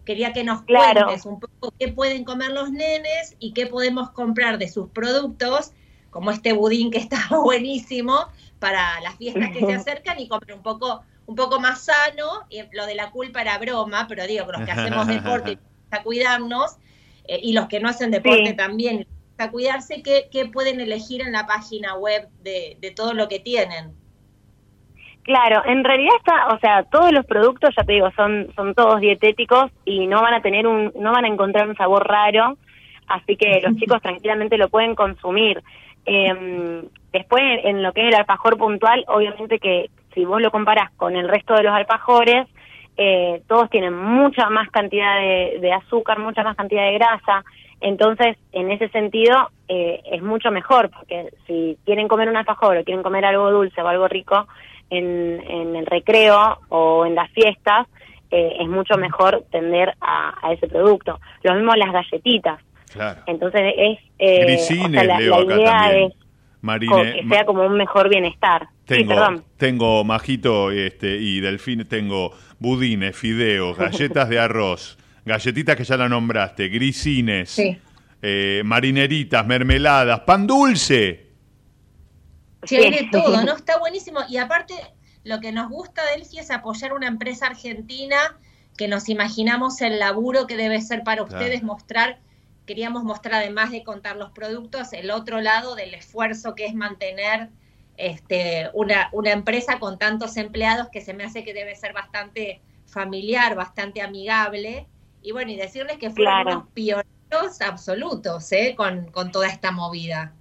quería que nos Claro. cuentes un poco qué pueden comer los nenes y qué podemos comprar de sus productos, como este budín que está buenísimo para las fiestas que se acercan y comer un poco un poco más sano, y lo de la culpa era broma, pero digo, los que hacemos deporte a cuidarnos, eh, y los que no hacen deporte Sí. también a cuidarse, ¿qué, qué pueden elegir en la página web de, de todo lo que tienen? Claro, en realidad está, o sea, todos los productos, ya te digo, son son todos dietéticos y no van a tener un, no van a encontrar un sabor raro, así que los chicos tranquilamente lo pueden consumir. Eh, después, en lo que es el alfajor puntual, obviamente que si vos lo comparás con el resto de los alfajores, eh, todos tienen mucha más cantidad de, de azúcar, mucha más cantidad de grasa, entonces en ese sentido eh, es mucho mejor, porque si quieren comer un alfajor o quieren comer algo dulce o algo rico en, en el recreo o en las fiestas, eh, es mucho mejor tender a, a ese producto. Lo mismo las galletitas. Claro. Entonces es eh, o Grisines sea, la, leo la acá idea también. es co- Marine, que sea como un mejor bienestar. Sí, Tengo, perdón. tengo Majito este, y Delfín, tengo budines, fideos, galletas de arroz, galletitas que ya la nombraste, grisines, Sí. eh, marineritas, mermeladas, pan dulce. Sí, hay de todo, ¿no? Está buenísimo. Y aparte, lo que nos gusta, Delphi, es apoyar una empresa argentina que nos imaginamos el laburo que debe ser para Claro. ustedes mostrar. Queríamos mostrar, además de contar los productos, el otro lado del esfuerzo que es mantener este, una, una empresa con tantos empleados que se me hace que debe ser bastante familiar, bastante amigable. Y bueno, y decirles que fueron Claro. unos pioneros absolutos ¿eh? con, con toda esta movida.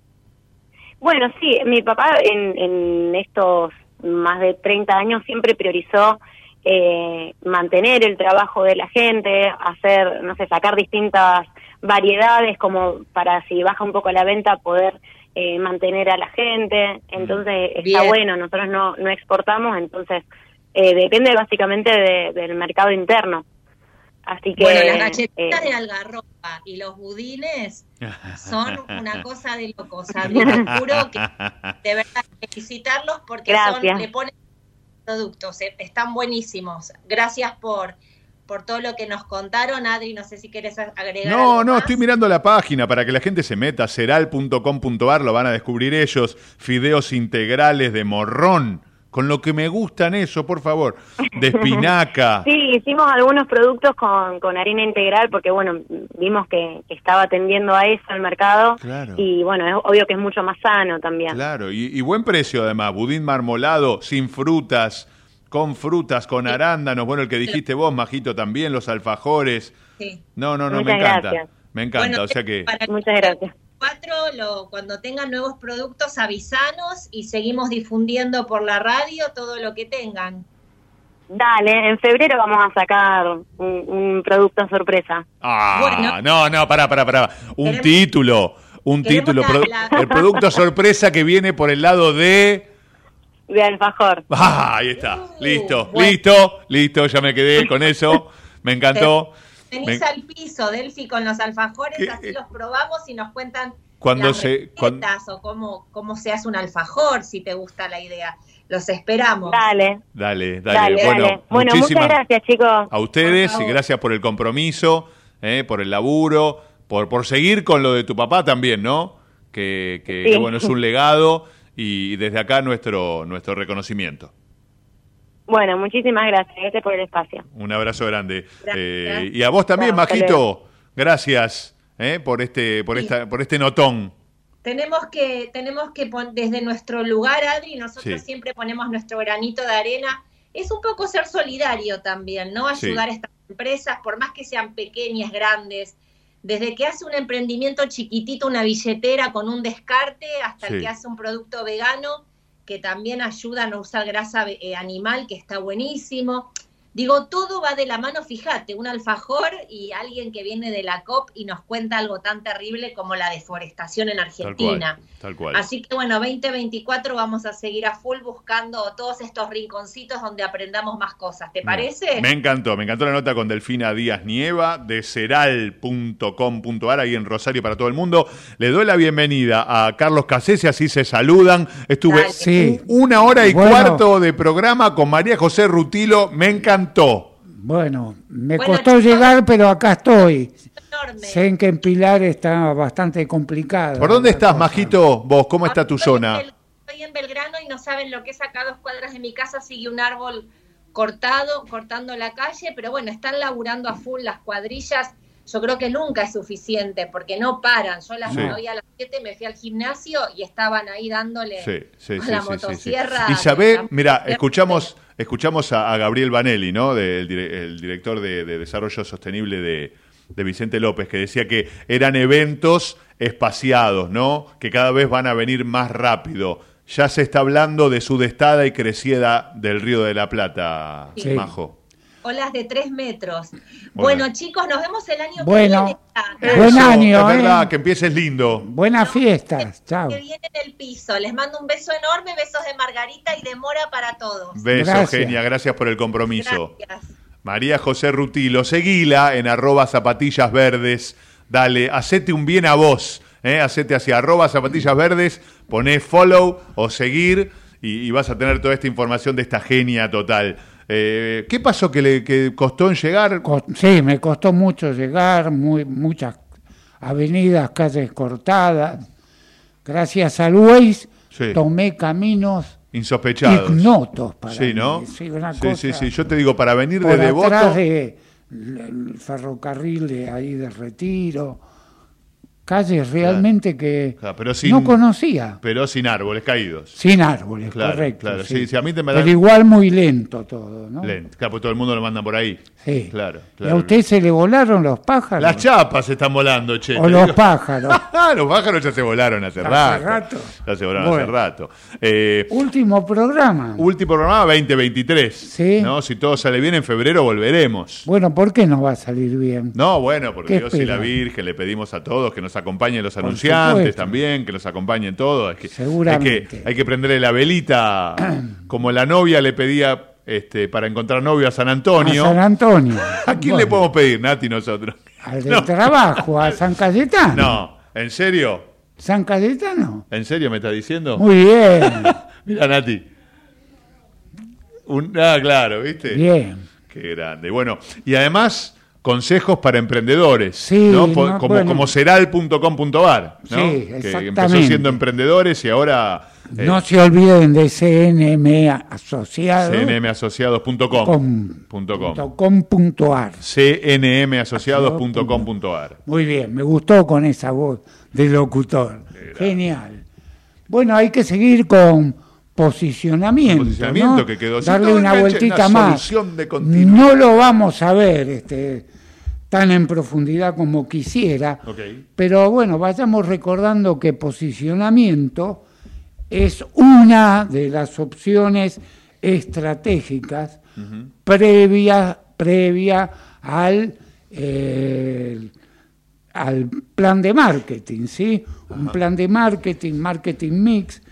Bueno, sí, mi papá en, en estos más de 30 años siempre priorizó eh, mantener el trabajo de la gente, hacer, no sé, sacar distintas variedades como para si baja un poco la venta poder eh, mantener a la gente. Entonces está bueno, nosotros no, no exportamos, entonces eh, depende básicamente de- del mercado interno. Así que... bueno, las galletitas eh, de algarroba y los budines son una cosa de locos. Adri, te juro que de verdad felicitarlos porque son, le ponen productos, eh, están buenísimos. Gracias por, por todo lo que nos contaron, Adri. No sé si quieres agregar. No, algo no, más. estoy mirando la página para que la gente se meta, ceral.com.ar, lo van a descubrir ellos, fideos integrales de morrón, con lo que me gustan eso, por favor, de espinaca. Sí, hicimos algunos productos con, con harina integral porque, bueno, vimos que, que estaba atendiendo a eso el mercado Claro. y, bueno, es obvio que es mucho más sano también. Claro, y, y buen precio además, budín marmolado, sin frutas, con frutas, con arándanos, bueno, el que dijiste vos, Majito, también, los alfajores. Sí. No, no, no, Muchas me encanta. gracias. Me encanta, Bueno, o sea que... Muchas gracias. Cuatro, lo, cuando tengan nuevos productos, avisanos y seguimos difundiendo por la radio todo lo que tengan. Dale, en febrero vamos a sacar un, un producto sorpresa. Ah, Bueno. no, no, pará, pará, pará. Un Queremos- título, un título. la- produ- la- El producto sorpresa que viene por el lado de... De alfajor. Ah, ahí está. Uh, listo, bueno. listo, listo, ya me quedé con eso. Me encantó. Venís al piso, Delphi, con los alfajores, ¿Qué? así los probamos y nos cuentan Cuando las se- cuan- recetas o cómo, cómo se hace un alfajor, si te gusta la idea. Los esperamos. Dale, Dale, dale. dale, bueno, dale. Bueno, muchísimas muchas gracias, chicos. a ustedes y gracias por el compromiso, eh, por el laburo, por, por seguir con lo de tu papá también, ¿no? Que, que- Sí. que, bueno, es un legado y desde acá nuestro, nuestro reconocimiento. Bueno, muchísimas gracias. Gracias por el espacio. Un abrazo grande. Eh, y a vos también, Majito. Gracias eh, por este por esta por este notón. Tenemos que tenemos que desde nuestro lugar, Adri, nosotros siempre ponemos nuestro granito de arena. Es un poco ser solidario también, ¿no? Ayudar a estas empresas, por más que sean pequeñas, grandes, desde que hace un emprendimiento chiquitito, una billetera con un descarte, hasta el que hace un producto vegano que también ayuda a no usar grasa eh, animal, que está buenísimo. Digo, todo va de la mano, fíjate, un alfajor y alguien que viene de la COP y nos cuenta algo tan terrible como la deforestación en Argentina. Tal cual, Así que bueno, 2024 vamos a seguir a full buscando todos estos rinconcitos donde aprendamos más cosas. ¿Te parece? Me encantó, me encantó la nota con Delfina Díaz Nieva de ceral.com.ar ahí en Rosario para todo el mundo. Le doy la bienvenida a Carlos Casese, así se saludan. Estuve una hora y cuarto de programa con María José Rutilo, me encantó bueno, me costó llegar, pero acá estoy. Sé en que en Pilar está bastante complicado. ¿Por dónde estás, Majito? Vos, ¿cómo está tu zona? Estoy en Belgrano y no saben lo que es acá a dos cuadras de mi casa, sigue un árbol cortado, cortando la calle, pero bueno, están laburando a full las cuadrillas yo creo que nunca es suficiente porque no paran. Yo las vi a las 7, me fui al gimnasio y estaban ahí dándole a la motosierra. Y sabe, mira, escuchamos escuchamos a, Gabriel Vanelli, ¿no? el director de, Desarrollo Sostenible de, de Vicente López, que decía que eran eventos espaciados, ¿no? Que cada vez van a venir más rápido. Ya se está hablando de su destada y crecida del Río de la Plata, Majo olas de tres metros. Bueno, chicos, nos vemos el año que viene. Buen año. Es verdad, ¿eh? que empieces lindo. Buenas fiestas. Chao. Que viene en el piso. Les mando un beso enorme, besos de Margarita y de Mora para todos. Beso, genia. Gracias por el compromiso. María José Rutilo, seguila en arroba zapatillas verdes. Dale, hacete un bien a vos. ¿eh? Hacete hacia arroba zapatillas verdes, poné follow o seguir y vas a tener toda esta información de esta genia total. Eh, ¿Qué pasó que le costó en llegar? Sí, me costó mucho llegar, muy, muchas avenidas, calles cortadas. Gracias al Waze tomé caminos insospechados, ignotos para sí, ¿no? Sí, sí, sí, Yo te digo, para venir de Devoto, de, el ferrocarril de ahí de Retiro calles realmente que no conocía. Pero sin árboles caídos. Sin árboles, correcto. Claro, sí. a mí te Pero igual muy lento todo, ¿no? Lento, claro, pues todo el mundo lo manda por ahí. Sí. Claro, ¿Y a usted se le volaron los pájaros? Las chapas se están volando, che. O los pájaros. los pájaros ya se volaron hace, rato. Ya se volaron hace rato. Eh, último programa. Último programa 2023. Sí. ¿no? Si todo sale bien, en febrero volveremos. Bueno, ¿por qué no va a salir bien? No, bueno, porque Dios y la Virgen le pedimos a todos que nos acompañen los anunciantes también, que los acompañen todos. que, Seguramente. Hay que, hay que prenderle la velita, como la novia le pedía este, para encontrar novio a San Antonio. A San Antonio. ¿A quién le podemos pedir, Nati, nosotros? Al del trabajo, a San Cayetano. No, ¿en serio? ¿San Cayetano? ¿En serio me está diciendo? Muy bien. Mira, Nati. ah, claro, ¿viste? Bien. Qué grande. Bueno, y además consejos para emprendedores, sí, ¿no? como, como ceral.com.ar, ¿no? Sí, que empezó siendo emprendedores y ahora... Eh, no se olviden de CNM Asociados. cnmasociados.com.ar cnmasociados.com.ar Muy bien, me gustó con esa voz de locutor. Genial. Bueno, hay que seguir con posicionamiento. Posicionamiento que quedó Darle una vueltita más. no lo vamos a ver este, tan en profundidad como quisiera, pero bueno, vayamos recordando que posicionamiento es una de las opciones estratégicas previa, previa al, eh, al plan de marketing, ¿sí? Un plan de marketing, marketing mix,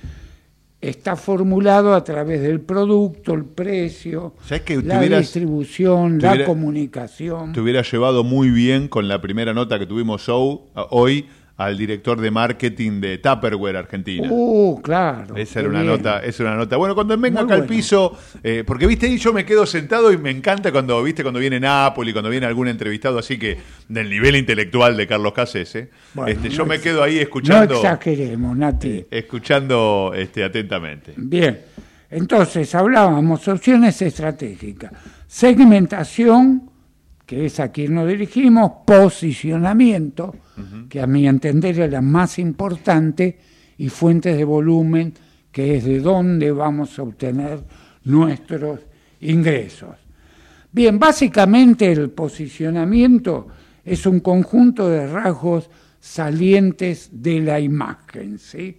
está formulado a través del producto, el precio, la distribución, la comunicación. Te hubiera llevado muy bien con la primera nota que tuvimos hoy al director de marketing de Tupperware Argentina. Uh, claro. Esa era una nota, esa era una nota. Bueno, cuando venga acá al piso, eh, porque viste ahí yo me quedo sentado y me encanta cuando viste cuando viene Napoli, cuando viene algún entrevistado así que del nivel intelectual de Carlos Casese, este, yo me quedo ahí escuchando. No exageremos, Nati. escuchando este, atentamente. Bien. Entonces hablábamos opciones estratégicas, segmentación, que es a quien nos dirigimos, posicionamiento, que a mi entender es la más importante, y fuentes de volumen, que es de dónde vamos a obtener nuestros ingresos. Bien, básicamente el posicionamiento es un conjunto de rasgos salientes de la imagen. ¿sí?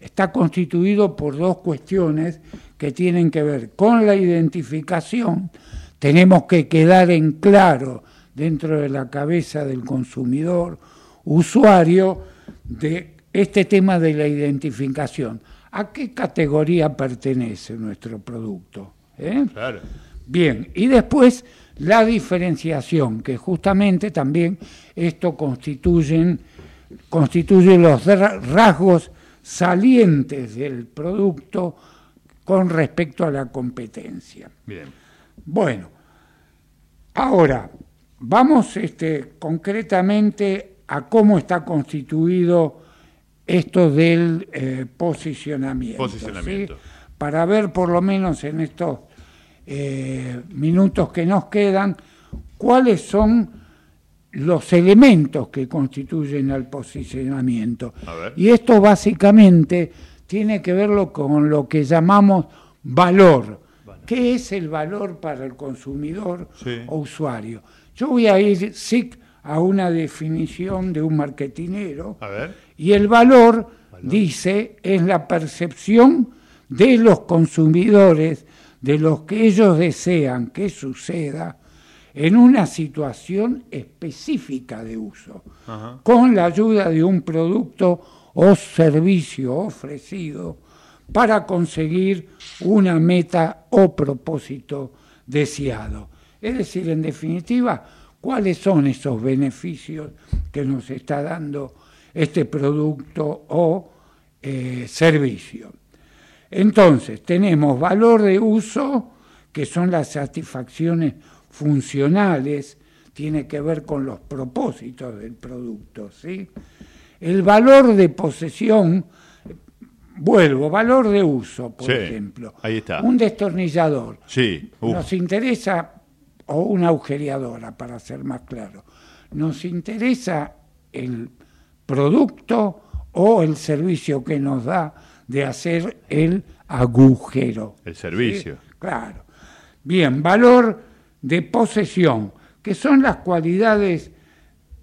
Está constituido por dos cuestiones que tienen que ver con la identificación tenemos que quedar en claro dentro de la cabeza del consumidor, usuario, de este tema de la identificación. ¿A qué categoría pertenece nuestro producto? ¿Eh? Claro. Bien, y después la diferenciación, que justamente también esto constituyen, constituye los rasgos salientes del producto con respecto a la competencia. Bien. Bueno, ahora vamos este, concretamente a cómo está constituido esto del eh, posicionamiento. Para ver por lo menos en estos eh, minutos que nos quedan cuáles son los elementos que constituyen al posicionamiento. Y esto básicamente tiene que verlo con lo que llamamos valor. ¿Qué es el valor para el consumidor o usuario? Yo voy a ir a una definición de un marketinero y el valor, dice, es la percepción de los consumidores de lo que ellos desean que suceda en una situación específica de uso, con la ayuda de un producto o servicio ofrecido para conseguir una meta o propósito deseado. Es decir, en definitiva, cuáles son esos beneficios que nos está dando este producto o eh, servicio. Entonces, tenemos valor de uso, que son las satisfacciones funcionales, tiene que ver con los propósitos del producto, ¿sí? El valor de posesión, Vuelvo, valor de uso, por ejemplo. Ahí está. Un destornillador. Sí. Nos interesa, o una agujereadora, para ser más claro. Nos interesa el producto o el servicio que nos da de hacer el agujero. El servicio. Claro. Bien, valor de posesión, que son las cualidades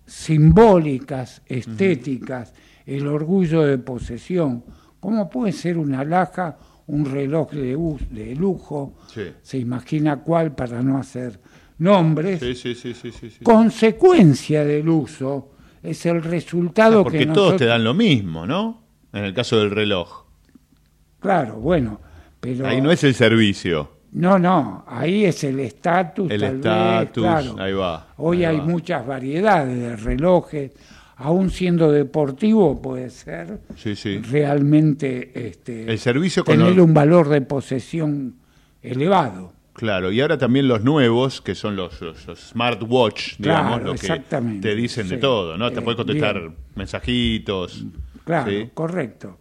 simbólicas, estéticas, el orgullo de posesión ¿Cómo puede ser una laja un reloj de, de lujo? Se imagina cuál para no hacer nombres. Sí, sí, sí, Consecuencia del uso es el resultado porque que Porque todos te dan lo mismo, ¿no? En el caso del reloj. Claro, bueno, pero... Ahí no es el servicio. No, no, ahí es el estatus. El estatus, ahí va. Hoy hay muchas variedades de relojes aún siendo deportivo, puede ser realmente este, el servicio tener un valor de posesión elevado. Claro, y ahora también los nuevos, que son los, smartwatch, digamos, lo que te dicen de todo, ¿no? te eh, puedes contestar mensajitos. Claro, correcto.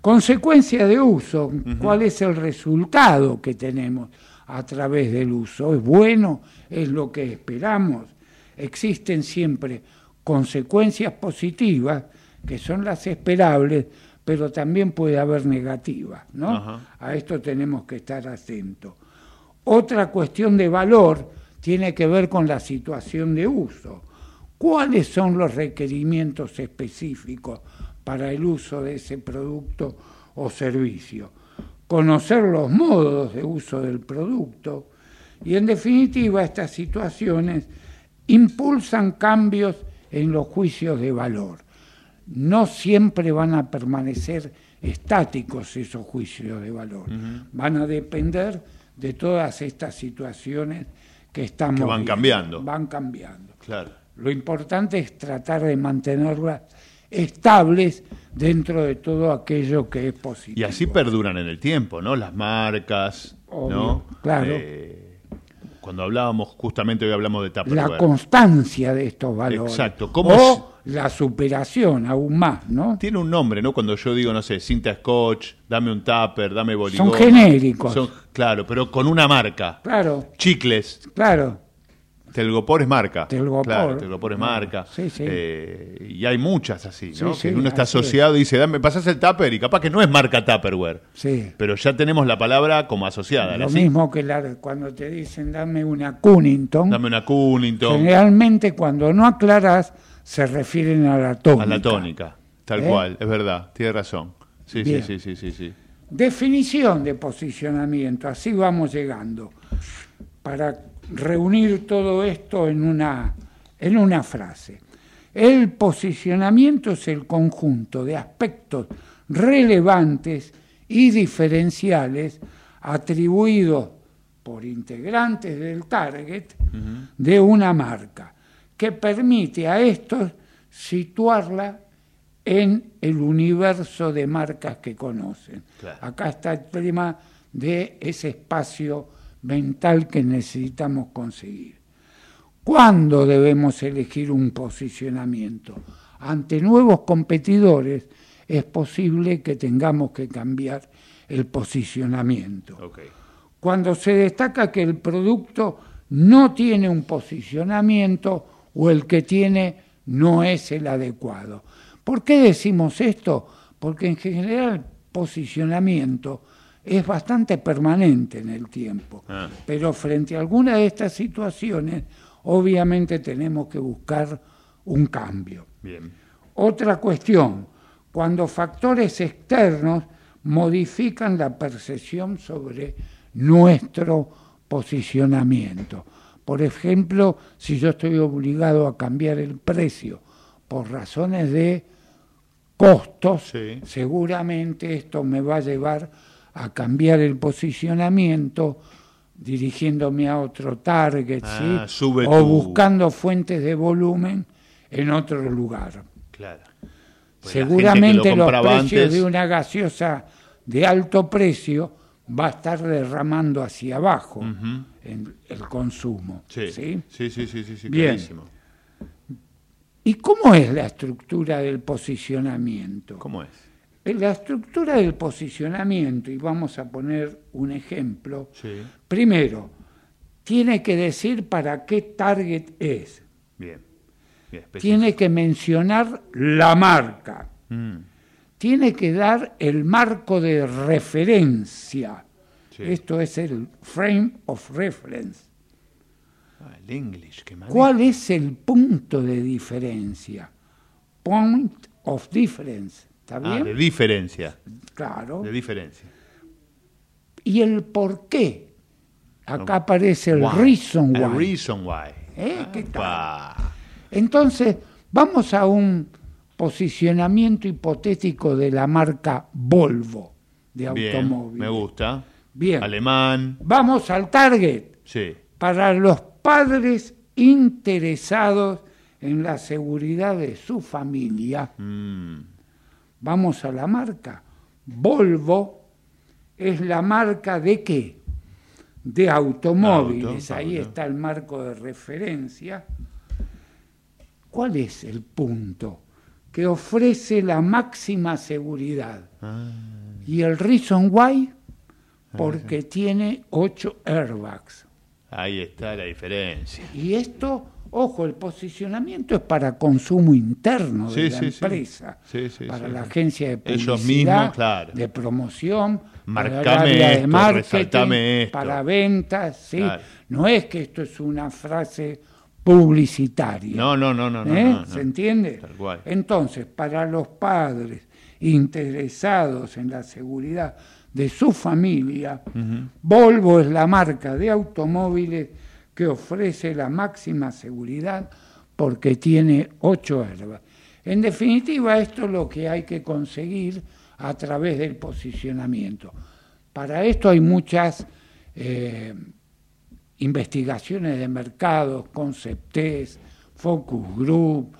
Consecuencia de uso, ¿cuál es el resultado que tenemos a través del uso? ¿Es bueno? ¿Es lo que esperamos? Existen siempre consecuencias positivas, que son las esperables, pero también puede haber negativas, ¿no? A esto tenemos que estar atentos. Otra cuestión de valor tiene que ver con la situación de uso. ¿Cuáles son los requerimientos específicos para el uso de ese producto o servicio? Conocer los modos de uso del producto y en definitiva estas situaciones impulsan cambios en los juicios de valor. No siempre van a permanecer estáticos esos juicios de valor. Van a depender de todas estas situaciones que estamos. Que van cambiando. Van cambiando. Claro. Lo importante es tratar de mantenerlas estables dentro de todo aquello que es positivo. Y así perduran en el tiempo, ¿no? Las marcas, ¿no? Claro. Eh, cuando hablábamos, justamente hoy hablamos de Tupperware. La constancia de estos valores. Exacto. ¿Cómo o la superación aún más, ¿no? Tiene un nombre, ¿no? Cuando yo digo, no sé, cinta scotch, dame un tupper, dame boligón. Son genéricos. claro, pero con una marca. Claro. Chicles. Claro. Telgopor es marca. Telgopor. Claro, Telgopor es marca. Sí, sí. Eh, y hay muchas así, ¿no? que uno está asociado y dice, dame, pasas el tupper y capaz que no es marca Tupperware. Sí. Pero ya tenemos la palabra como asociada. Lo mismo que cuando te dicen dame una Cunnington. Dame una Cunnington. Generalmente cuando no aclaras se refieren a la tónica. A la tónica, tal ¿Eh? cual, es verdad, tiene razón. Sí, sí, sí, sí, sí, sí. Definición de posicionamiento, así vamos llegando. Para reunir todo esto en una, en una frase. El posicionamiento es el conjunto de aspectos relevantes y diferenciales atribuidos por integrantes del target de una marca, que permite a estos situarla en el universo de marcas que conocen. Acá está el tema de ese espacio mental que necesitamos conseguir. ¿Cuándo debemos elegir un posicionamiento? Ante nuevos competidores es posible que tengamos que cambiar el posicionamiento. Cuando se destaca que el producto no tiene un posicionamiento o el que tiene no es el adecuado. ¿Por qué decimos esto? Porque en general posicionamiento es bastante permanente en el tiempo. Ah. Pero frente a alguna de estas situaciones, obviamente tenemos que buscar un cambio. Otra cuestión, cuando factores externos modifican la percepción sobre nuestro posicionamiento. Por ejemplo, si yo estoy obligado a cambiar el precio por razones de costos, seguramente esto me va a llevar a cambiar el posicionamiento dirigiéndome a otro target, ah, o buscando fuentes de volumen en otro lugar. Claro. Pues Seguramente los precios de una gaseosa de alto precio va a estar derramando hacia abajo en el consumo. Sí, sí, sí, sí, sí, sí, Bien. ¿Y cómo es la estructura del posicionamiento? ¿Cómo es? La estructura del posicionamiento, y vamos a poner un ejemplo, primero, tiene que decir para qué target es. Bien. tiene que mencionar la marca. Mm. Tiene que dar el marco de referencia. Esto es el frame of reference. Ah, el English, qué ¿Cuál es el punto de diferencia? Point of difference. Ah, de diferencia. Claro. De diferencia. ¿Y el por qué? Acá aparece el reason why. El reason why. ¿Eh? ¿Qué Entonces, vamos a un posicionamiento hipotético de la marca Volvo de automóvil. Me gusta. Bien. Alemán. Vamos al target. Sí. Para los padres interesados en la seguridad de su familia. Mm. Vamos a la marca. Volvo es la marca de qué? De automóviles. Ahí está el marco de referencia. ¿Cuál es el punto? Que ofrece la máxima seguridad. Ah. ¿Y el reason why? Porque tiene ocho airbags. Ahí está la diferencia. Y esto Ojo, el posicionamiento es para consumo interno de la empresa, para la agencia de publicidad, de promoción, para el área de marketing, para ventas, ¿sí? No es que esto es una frase publicitaria. No, no, no, no. ¿Eh? no, ¿Se entiende? Entonces, para los padres interesados en la seguridad de su familia, Volvo es la marca de automóviles que ofrece la máxima seguridad porque tiene ocho herbas. En definitiva, esto es lo que hay que conseguir a través del posicionamiento. Para esto hay muchas eh, investigaciones de mercados, conceptes, focus group,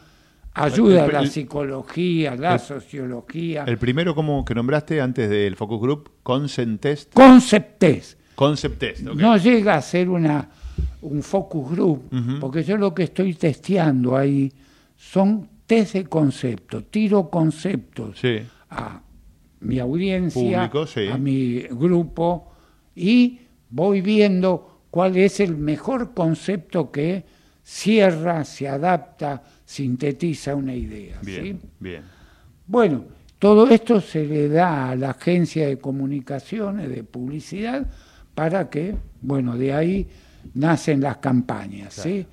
ayuda a la psicología, la sociología. El primero como que nombraste antes del focus group, concept test. Concept test. Concept test. No llega a ser una un focus group, porque yo lo que estoy testeando ahí son test de concepto, tiro conceptos a mi audiencia, a mi grupo y voy viendo cuál es el mejor concepto que cierra, se adapta, sintetiza una idea. Bien, bien. Bueno, todo esto se le da a la agencia de comunicaciones, de publicidad, para que, bueno, de ahí nacen las campañas. ¿sí?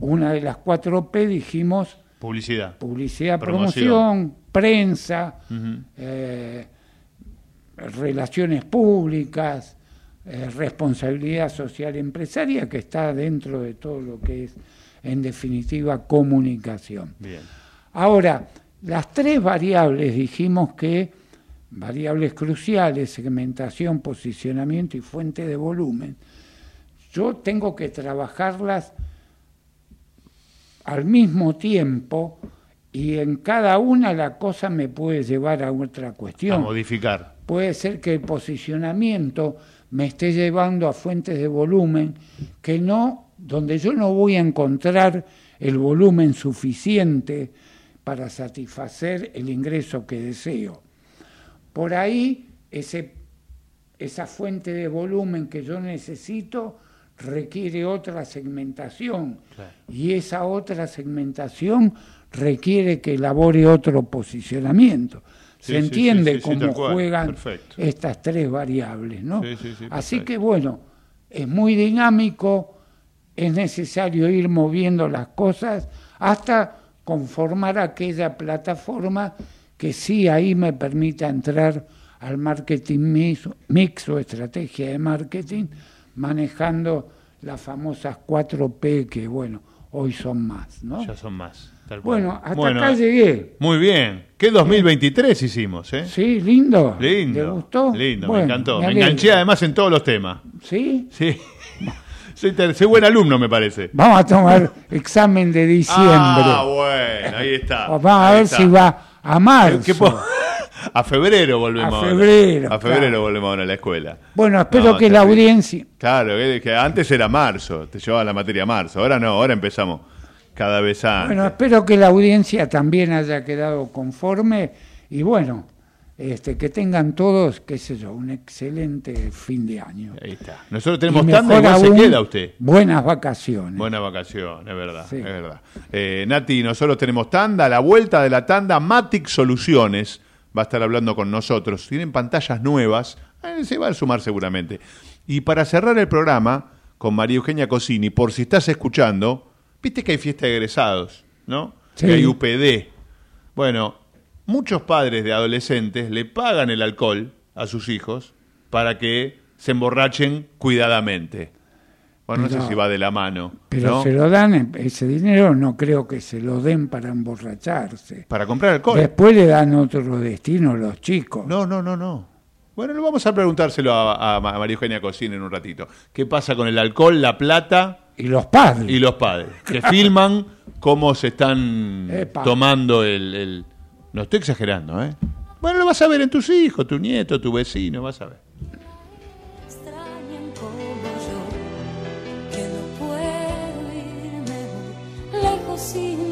Una de las cuatro P dijimos... Publicidad. Publicidad, promoción, prensa, eh, relaciones públicas, eh, responsabilidad social empresaria, que está dentro de todo lo que es, en definitiva, comunicación. Bien. Ahora, las tres variables dijimos que, variables cruciales, segmentación, posicionamiento y fuente de volumen, yo tengo que trabajarlas al mismo tiempo y en cada una la cosa me puede llevar a otra cuestión. A modificar. Puede ser que el posicionamiento me esté llevando a fuentes de volumen que no, donde yo no voy a encontrar el volumen suficiente para satisfacer el ingreso que deseo. Por ahí, ese, esa fuente de volumen que yo necesito requiere otra segmentación. Y esa otra segmentación requiere que elabore otro posicionamiento. Se entiende cómo juegan estas tres variables, ¿no? Así que bueno, es muy dinámico, es necesario ir moviendo las cosas hasta conformar aquella plataforma que sí ahí me permita entrar al marketing mix, mix o estrategia de marketing manejando las famosas 4P que, bueno, hoy son más, ¿no? Ya son más. bueno, hasta acá llegué. Muy bien. ¿Qué 2023 hicimos, eh? Sí, lindo. Lindo. ¿Te gustó? Lindo, me encantó. Me, enganché además en todos los temas. ¿Sí? Sí. Soy, soy, buen alumno, me parece. Vamos a tomar examen de diciembre. Ah, bueno, ahí está. Vamos a ver si va a marzo. A febrero volvemos. A febrero. A febrero volvemos ahora a la escuela. Bueno, espero que la audiencia. Claro, que, antes era marzo, te llevaba la materia marzo. Ahora no, ahora empezamos cada vez antes. Bueno, espero que la audiencia también haya quedado conforme y bueno, este, que tengan todos, qué sé yo, un excelente fin de año. Ahí está. Nosotros tenemos tanda, igual se queda usted. Buenas vacaciones. Buenas vacaciones, es verdad, es verdad. Eh, Nati, nosotros tenemos tanda, la vuelta de la tanda, Matic Soluciones va a estar hablando con nosotros. Tienen pantallas nuevas, eh, se va a sumar seguramente. Y para cerrar el programa con María Eugenia Cosini, por si estás escuchando, viste que hay fiesta de egresados, ¿no? Que hay UPD. Bueno, muchos padres de adolescentes le pagan el alcohol a sus hijos para que se emborrachen cuidadamente. Bueno, no sé si va de la mano. Pero se lo dan, ese dinero no creo que se lo den para emborracharse. Para comprar alcohol. Después le dan otro destino a los chicos. No, no, no, no. Bueno, lo vamos a preguntárselo a, María Eugenia Cocina en un ratito. ¿Qué pasa con el alcohol, la plata? Y los padres. Y los padres. Que filman cómo se están tomando el, el... No estoy exagerando, ¿eh? Bueno, lo vas a ver en tus hijos, tu nieto, tu vecino, vas a ver. Las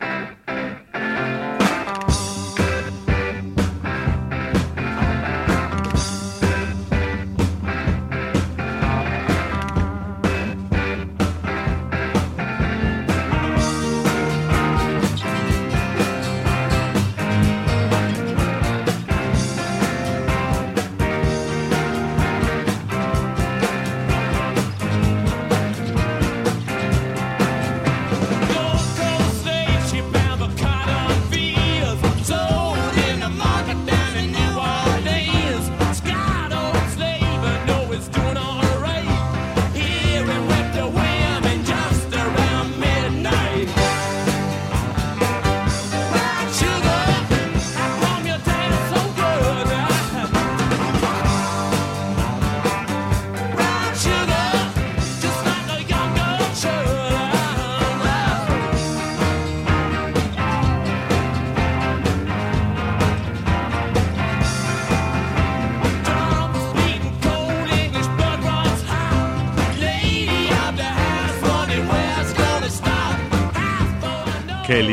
thank you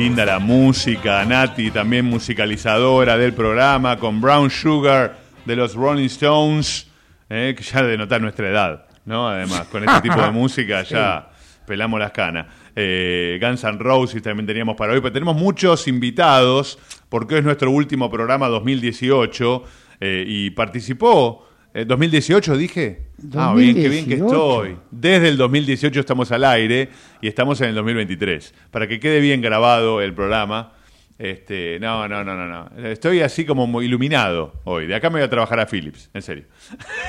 linda la música, Nati, también musicalizadora del programa, con Brown Sugar de los Rolling Stones, eh, que ya denota nuestra edad, ¿no? Además, con este tipo de música ya pelamos las canas. Eh, Guns N' Roses también teníamos para hoy, pero tenemos muchos invitados, porque es nuestro último programa 2018 eh, y participó. ¿2018 eh, dije? Ah, bien, qué bien que estoy. Desde el 2018 estamos al aire y estamos en el 2023. Para que quede bien grabado el programa. Este, no, no, no, no, no. Estoy así como iluminado hoy. De acá me voy a trabajar a Philips, en serio.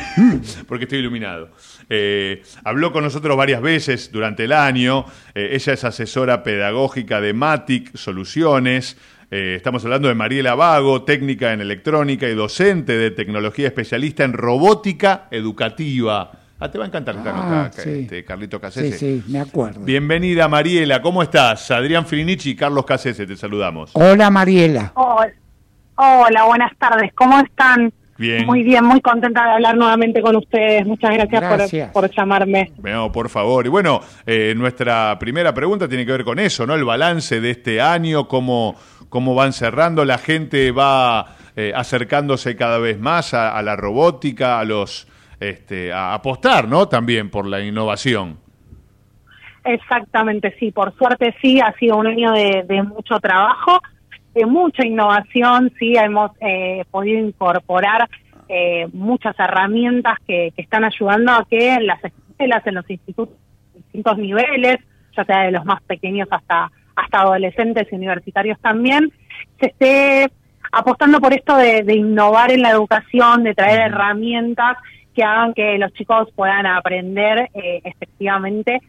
Porque estoy iluminado. Eh, habló con nosotros varias veces durante el año. Eh, ella es asesora pedagógica de Matic Soluciones. Eh, estamos hablando de Mariela Vago, técnica en electrónica y docente de tecnología especialista en robótica educativa. Ah, te va a encantar esta Ah, nota, sí. este, Carlito Sí, Casese. sí, me acuerdo. Bienvenida, Mariela. ¿Cómo estás? Adrián Filinici y Carlos Casese, te saludamos. Hola Mariela. Hola. Hola, buenas tardes. ¿Cómo están? Bien. Muy bien, muy contenta de hablar nuevamente con ustedes. Muchas gracias, por- Gracias. Por, llamarme. No, por favor. Y bueno, eh, nuestra primera pregunta tiene que ver con eso, ¿no? El balance de este año, cómo, cómo van cerrando, la gente va eh, acercándose cada vez más a, a la robótica, a los este, a apostar, ¿no? También por la innovación. Exactamente, sí. Por suerte, sí, ha sido un año de, mucho trabajo, de mucha innovación. Sí, hemos eh, podido incorporar eh, muchas herramientas que, que están ayudando a que en las escuelas, en los institutos, distintos niveles, ya sea de los más pequeños hasta hasta adolescentes y universitarios también, se esté apostando por esto de, de innovar en la educación, de traer herramientas que hagan que los chicos puedan aprender eh, efectivamente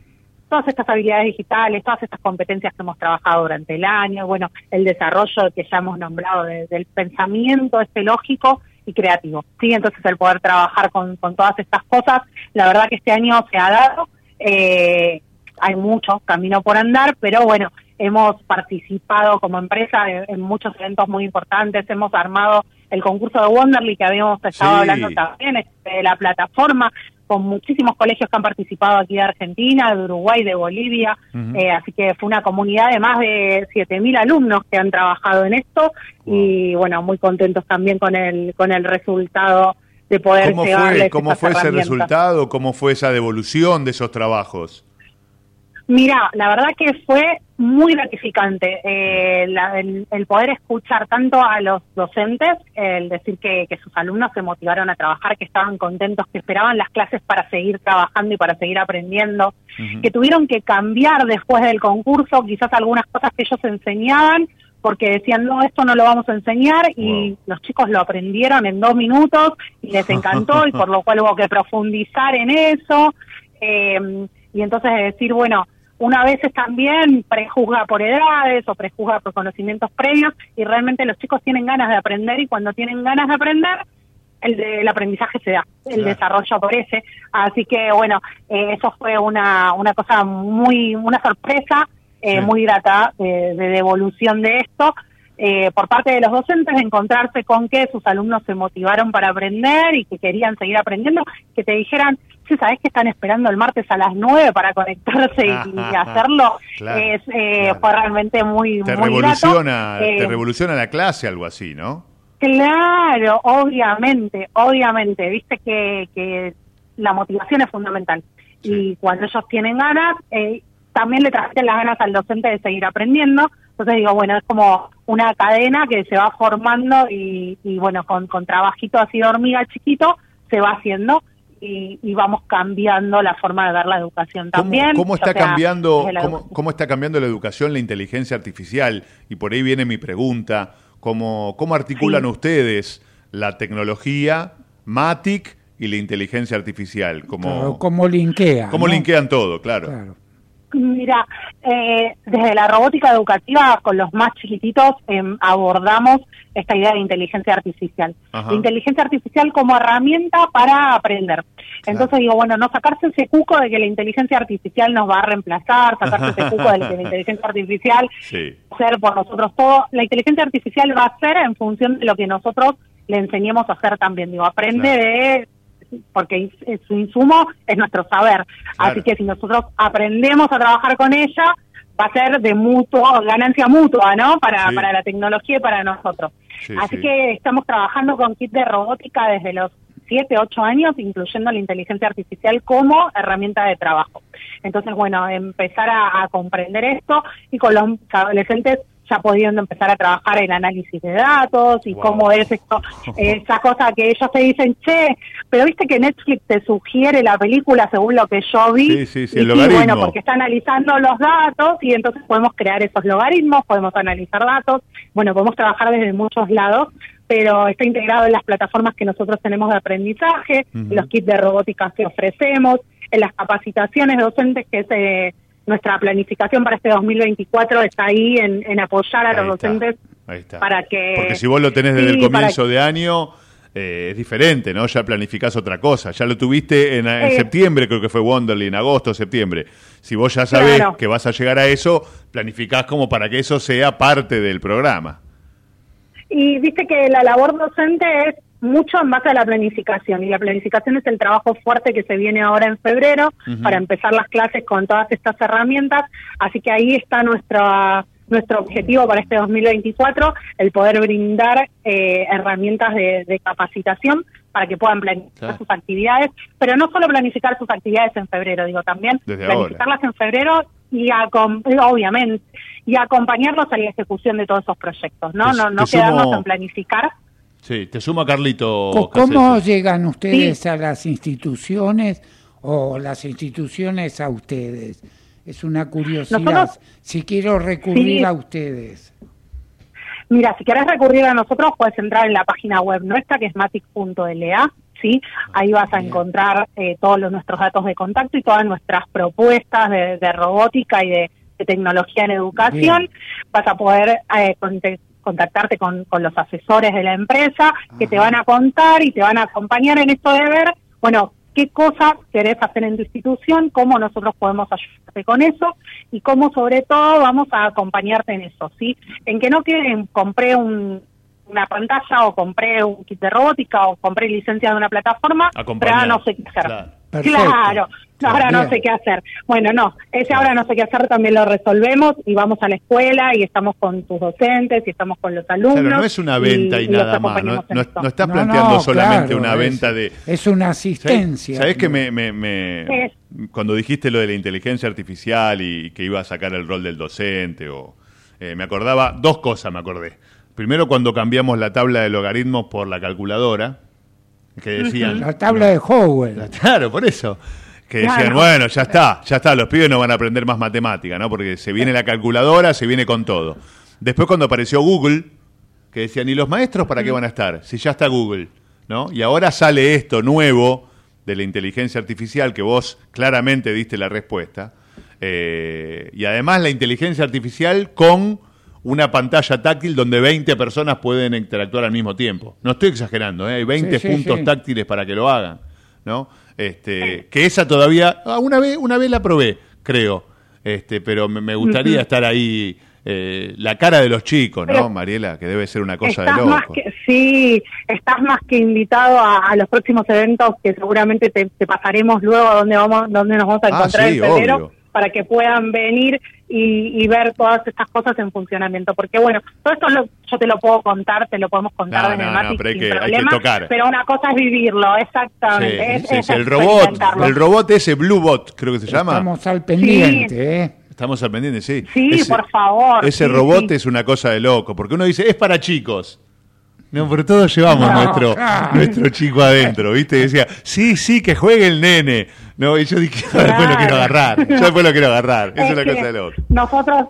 todas estas habilidades digitales, todas estas competencias que hemos trabajado durante el año, bueno, el desarrollo que ya hemos nombrado de- del pensamiento este lógico y creativo. Sí, entonces el poder trabajar con, con todas estas cosas, la verdad que este año se ha dado, eh, hay mucho camino por andar, pero bueno, hemos participado como empresa en, en muchos eventos muy importantes, hemos armado el concurso de Wonderly que habíamos estado Sí. hablando también, este, de la plataforma, con muchísimos colegios que han participado aquí de Argentina, de Uruguay, de Bolivia, eh, así que fue una comunidad de más de 7.000 alumnos que han trabajado en esto y bueno, muy contentos también con el, con el resultado de poder ¿Cómo fue, cómo fue ese resultado? ¿Cómo fue esa devolución de esos trabajos? Mira, la verdad que fue muy gratificante eh, la- el, el poder escuchar tanto a los docentes, el decir que, que sus alumnos se motivaron a trabajar, que estaban contentos, que esperaban las clases para seguir trabajando y para seguir aprendiendo, que tuvieron que cambiar después del concurso quizás algunas cosas que ellos enseñaban porque decían, no, esto no lo vamos a enseñar y los chicos lo aprendieron en dos minutos y les encantó y por lo cual hubo que profundizar en eso. Eh, y entonces decir, bueno, una vez es también prejuzga por edades o prejuzga por conocimientos previos y realmente los chicos tienen ganas de aprender y cuando tienen ganas de aprender, el, de- el aprendizaje se da, el Claro. desarrollo aparece. Así que bueno, eh, eso fue una, una cosa muy, una sorpresa eh, Sí. muy grata de, de devolución de esto. Eh, por parte de los docentes, de encontrarse con que sus alumnos se motivaron para aprender y que querían seguir aprendiendo, que te dijeran, sí, sabes que están esperando el martes a las 9 para conectarse y, y hacerlo, Claro, es, eh, fue realmente muy, Te muy revoluciona. Eh, te revoluciona la clase, algo así, ¿no? Claro, obviamente, obviamente, viste que, que la motivación es fundamental. Y cuando ellos tienen ganas, eh, también le transmiten las ganas al docente de seguir aprendiendo. Entonces digo, bueno, es como una cadena que se va formando y, y bueno, con, con trabajito así de hormiga chiquito se va haciendo y, y vamos cambiando la forma de ver la educación ¿Cómo, también. cómo está sea cambiando, cómo, cómo está cambiando la educación, la inteligencia artificial? Y por ahí viene mi pregunta. ¿Cómo, cómo articulan Sí. ustedes la tecnología, MATIC y la inteligencia artificial? ¿Cómo, Claro, ¿Cómo linkea? cómo ¿no? linkean todo? Claro. Mira, eh, desde la robótica educativa con los más chiquititos em, abordamos esta idea de inteligencia artificial. Ajá. Inteligencia artificial como herramienta para aprender. Entonces digo, bueno, no sacarse ese cuco de que la inteligencia artificial nos va a reemplazar, sacarse ese cuco de que la inteligencia artificial Sí. hacer por nosotros todo. La inteligencia artificial va a ser en función de lo que nosotros le enseñemos a hacer también. Digo, aprende de porque es- su insumo es nuestro saber. Así que si nosotros aprendemos a trabajar con ella, va a ser de mutuo, ganancia mutua, ¿no? Para, para la tecnología y para nosotros. Así que estamos trabajando con kit de robótica desde los 7, 8 años, incluyendo la inteligencia artificial como herramienta de trabajo. Entonces, bueno, empezar a comprender esto y con los adolescentes ya pudiendo empezar a trabajar en análisis de datos y cómo es esto, esa cosa que ellos te dicen, che, pero viste que Netflix te sugiere la película según lo que yo vi. Sí, sí, sí, bueno, porque está analizando los datos y entonces podemos crear esos logaritmos, podemos analizar datos, bueno, podemos trabajar desde muchos lados, pero está integrado en las plataformas que nosotros tenemos de aprendizaje, los kits de robótica que ofrecemos, en las capacitaciones docentes que se nuestra planificación para este 2024 está ahí en, apoyar a los docentes para que... Porque si vos lo tenés desde el comienzo de año... Eh, es diferente, ¿no? Ya planificás otra cosa. Ya lo tuviste en, septiembre, creo que fue Wonderly, en agosto, septiembre. Si vos ya sabés que vas a llegar a eso, planificás como para que eso sea parte del programa. Y viste que la labor docente es mucho en base a la planificación y la planificación es el trabajo fuerte que se viene ahora en febrero para empezar las clases con todas estas herramientas, así que ahí está nuestra nuestro objetivo para este 2024, el poder brindar eh, herramientas de, capacitación para que puedan planificar sus actividades, pero no solo planificar sus actividades en febrero, digo también planificarlas en febrero y obviamente y acompañarlos a la ejecución de todos esos proyectos, no no no quedarnos en planificar Sí, te sumo a Carlito. ¿Cómo llegan ustedes a las instituciones o las instituciones a ustedes? Es una curiosidad. si quiero recurrir a ustedes. Mira, si quieres recurrir a nosotros, puedes entrar en la página web nuestra, que es matic.la. ¿sí? Ahí vas a encontrar eh, todos los, nuestros datos de contacto y todas nuestras propuestas de, robótica y de, tecnología en educación. Vas a poder eh, contactarte con, con los asesores de la empresa que te van a contar y te van a acompañar en esto de ver, bueno, qué cosas querés hacer en tu institución, cómo nosotros podemos ayudarte con eso y cómo sobre todo vamos a acompañarte en eso, ¿sí? En que no queden, compré un, una pantalla o compré un kit de robótica o compré licencia de una plataforma, pero ahora no sé qué hacer. Claro, ahora no sé qué hacer. Bueno, no, ese ahora no sé qué hacer también lo resolvemos y vamos a la escuela y estamos con tus docentes y estamos con los alumnos. Claro, no es una venta y, nada más, no, no, estás planteando solamente una venta de... Es una asistencia. ¿Sabés que me, me, cuando dijiste lo de la inteligencia artificial y que iba a sacar el rol del docente o... Eh, me acordaba, dos cosas me acordé. Primero cuando cambiamos la tabla de logaritmos por la calculadora, que decían... La tabla de Howell. Claro, por eso. Que decían, bueno, ya está, ya está, los pibes no van a aprender más matemática, ¿no? Porque se viene la calculadora, se viene con todo. Después cuando apareció Google, que decían, ¿y los maestros para qué van a estar? Si ya está Google, ¿no? Y ahora sale esto nuevo de la inteligencia artificial, que vos claramente diste la respuesta. Eh, y además la inteligencia artificial con una pantalla táctil donde 20 personas pueden interactuar al mismo tiempo. No estoy exagerando, ¿eh? hay 20 puntos táctiles para que lo hagan, ¿no? Este, que esa todavía, ah, una vez, una vez la probé, creo, este, pero me, gustaría estar ahí. Eh, la cara de los chicos, ¿no, Mariela? Que debe ser una cosa de loco. sí, estás más que invitado a, los próximos eventos que seguramente te, pasaremos luego donde vamos, donde nos vamos a ah, encontrar en febrero para que puedan venir y, ver todas estas cosas en funcionamiento. Porque bueno, todo esto yo te lo puedo contar, te lo podemos contar en el Matic pero, sin problema, pero una cosa es vivirlo, exactamente. el robot, el robot ese Blue Bot, creo que se llama. Estamos al pendiente, ¿eh? Estamos al pendiente, sí. Sí, por favor. Ese robot es una cosa de loco, porque uno dice, es para chicos. No, pero todos llevamos nuestro, nuestro chico adentro, ¿viste? Y decía, sí, sí, que juegue el nene. No, y yo dije, después lo quiero agarrar. Yo después lo quiero agarrar. Eso es, la cosa de loco. Nosotros,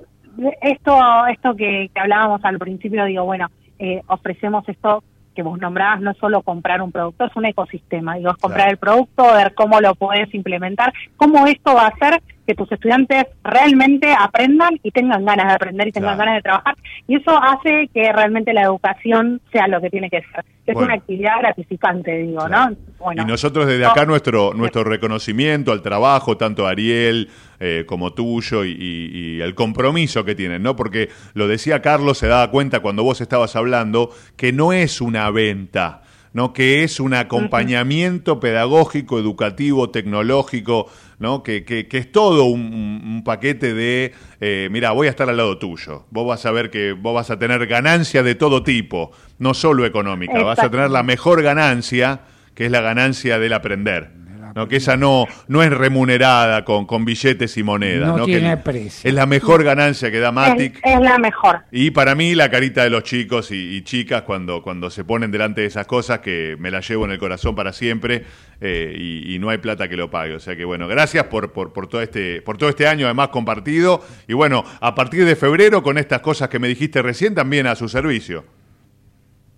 esto, esto que, hablábamos al principio, digo, bueno, eh, ofrecemos esto que vos nombrabas, no es solo comprar un producto, es un ecosistema. Digo, es comprar el producto, ver cómo lo puedes implementar, cómo esto va a hacer que tus estudiantes realmente aprendan y tengan ganas de aprender y tengan ganas de trabajar. Y eso hace que realmente la educación sea lo que tiene que ser. Es una actividad gratificante, digo, ¿no? y nosotros desde acá nuestro nuestro reconocimiento al trabajo, tanto Ariel eh, como tuyo y, y, el compromiso que tienen, ¿no? Porque lo decía Carlos, se daba cuenta cuando vos estabas hablando que no es una venta ¿no? que es un acompañamiento pedagógico, educativo, tecnológico, ¿no? que, que, es todo un, paquete de, eh, mira, voy a estar al lado tuyo, vos vas a ver que vos vas a tener ganancia de todo tipo, no solo económica, vas a tener la mejor ganancia, que es la ganancia del aprender. ¿No? que esa no, no es remunerada con, con billetes y monedas. No, ¿no? tiene precio. Es la mejor ganancia que da Matic. Es, la mejor. Y para mí la carita de los chicos y, chicas cuando, cuando se ponen delante de esas cosas que me las llevo en el corazón para siempre eh, y, no hay plata que lo pague. O sea que bueno, gracias por, por, por, todo este, por todo este año además compartido. Y bueno, a partir de febrero con estas cosas que me dijiste recién también a su servicio.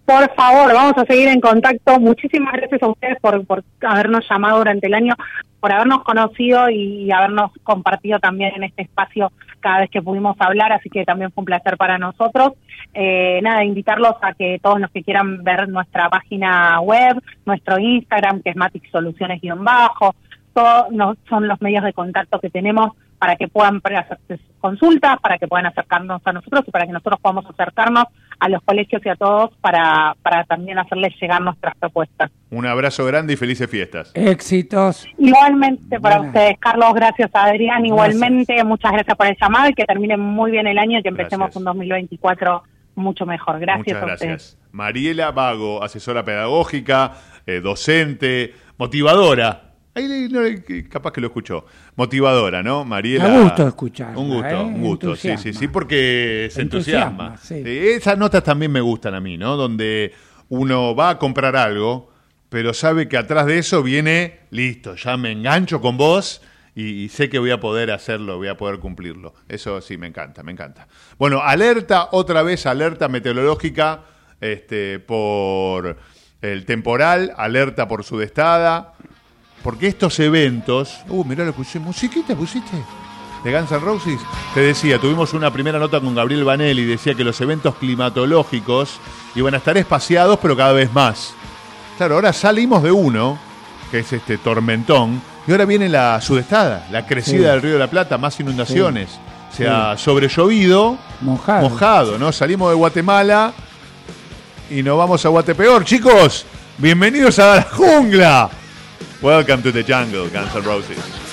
Por favor, vamos a seguir en contacto. Muchísimas gracias a ustedes por, por habernos llamado durante el año, por habernos conocido y habernos compartido también en este espacio cada vez que pudimos hablar, así que también fue un placer para nosotros. Eh, nada, invitarlos a que todos los que quieran ver nuestra página web, nuestro Instagram, que es Matic Soluciones-bajo, todos no, son los medios de contacto que tenemos para que puedan hacer consultas, para que puedan acercarnos a nosotros y para que nosotros podamos acercarnos a los colegios y a todos para, para también hacerles llegar nuestras propuestas. Un abrazo grande y felices fiestas. Éxitos. Igualmente para ustedes, Carlos, gracias a Adrián, igualmente, muchas gracias por el llamado y que termine muy bien el año y que empecemos un 2024 mucho mejor. Gracias Muchas gracias. Mariela Vago, asesora pedagógica, eh, docente, motivadora Ahí capaz que lo escuchó. Motivadora, ¿no? Mariela. Me gusto escuchar. Un gusto, ¿eh? un gusto, sí, sí, sí, porque se entusiasma. Esas notas también me gustan a mí, ¿no? Donde uno va a comprar algo, pero sabe que atrás de eso viene, listo, ya me engancho con vos y, sé que voy a poder hacerlo, voy a poder cumplirlo. Eso sí, me encanta, me encanta. Bueno, alerta, otra vez, alerta meteorológica este, por el temporal, alerta por su destada porque estos eventos. Uh, mirá, lo puse. ¿Musiquita pusiste? De Guns N' Roses. Te decía, tuvimos una primera nota con Gabriel Vanelli. Decía que los eventos climatológicos iban a estar espaciados, pero cada vez más. Claro, ahora salimos de uno, que es este tormentón, y ahora viene la sudestada, la crecida del Río de la Plata, más inundaciones. Se ha sobrellovido, mojado. mojado, ¿no? Salimos de Guatemala y nos vamos a Guatepeor. Chicos, bienvenidos a la jungla. Welcome to the jungle, Guns N' Roses.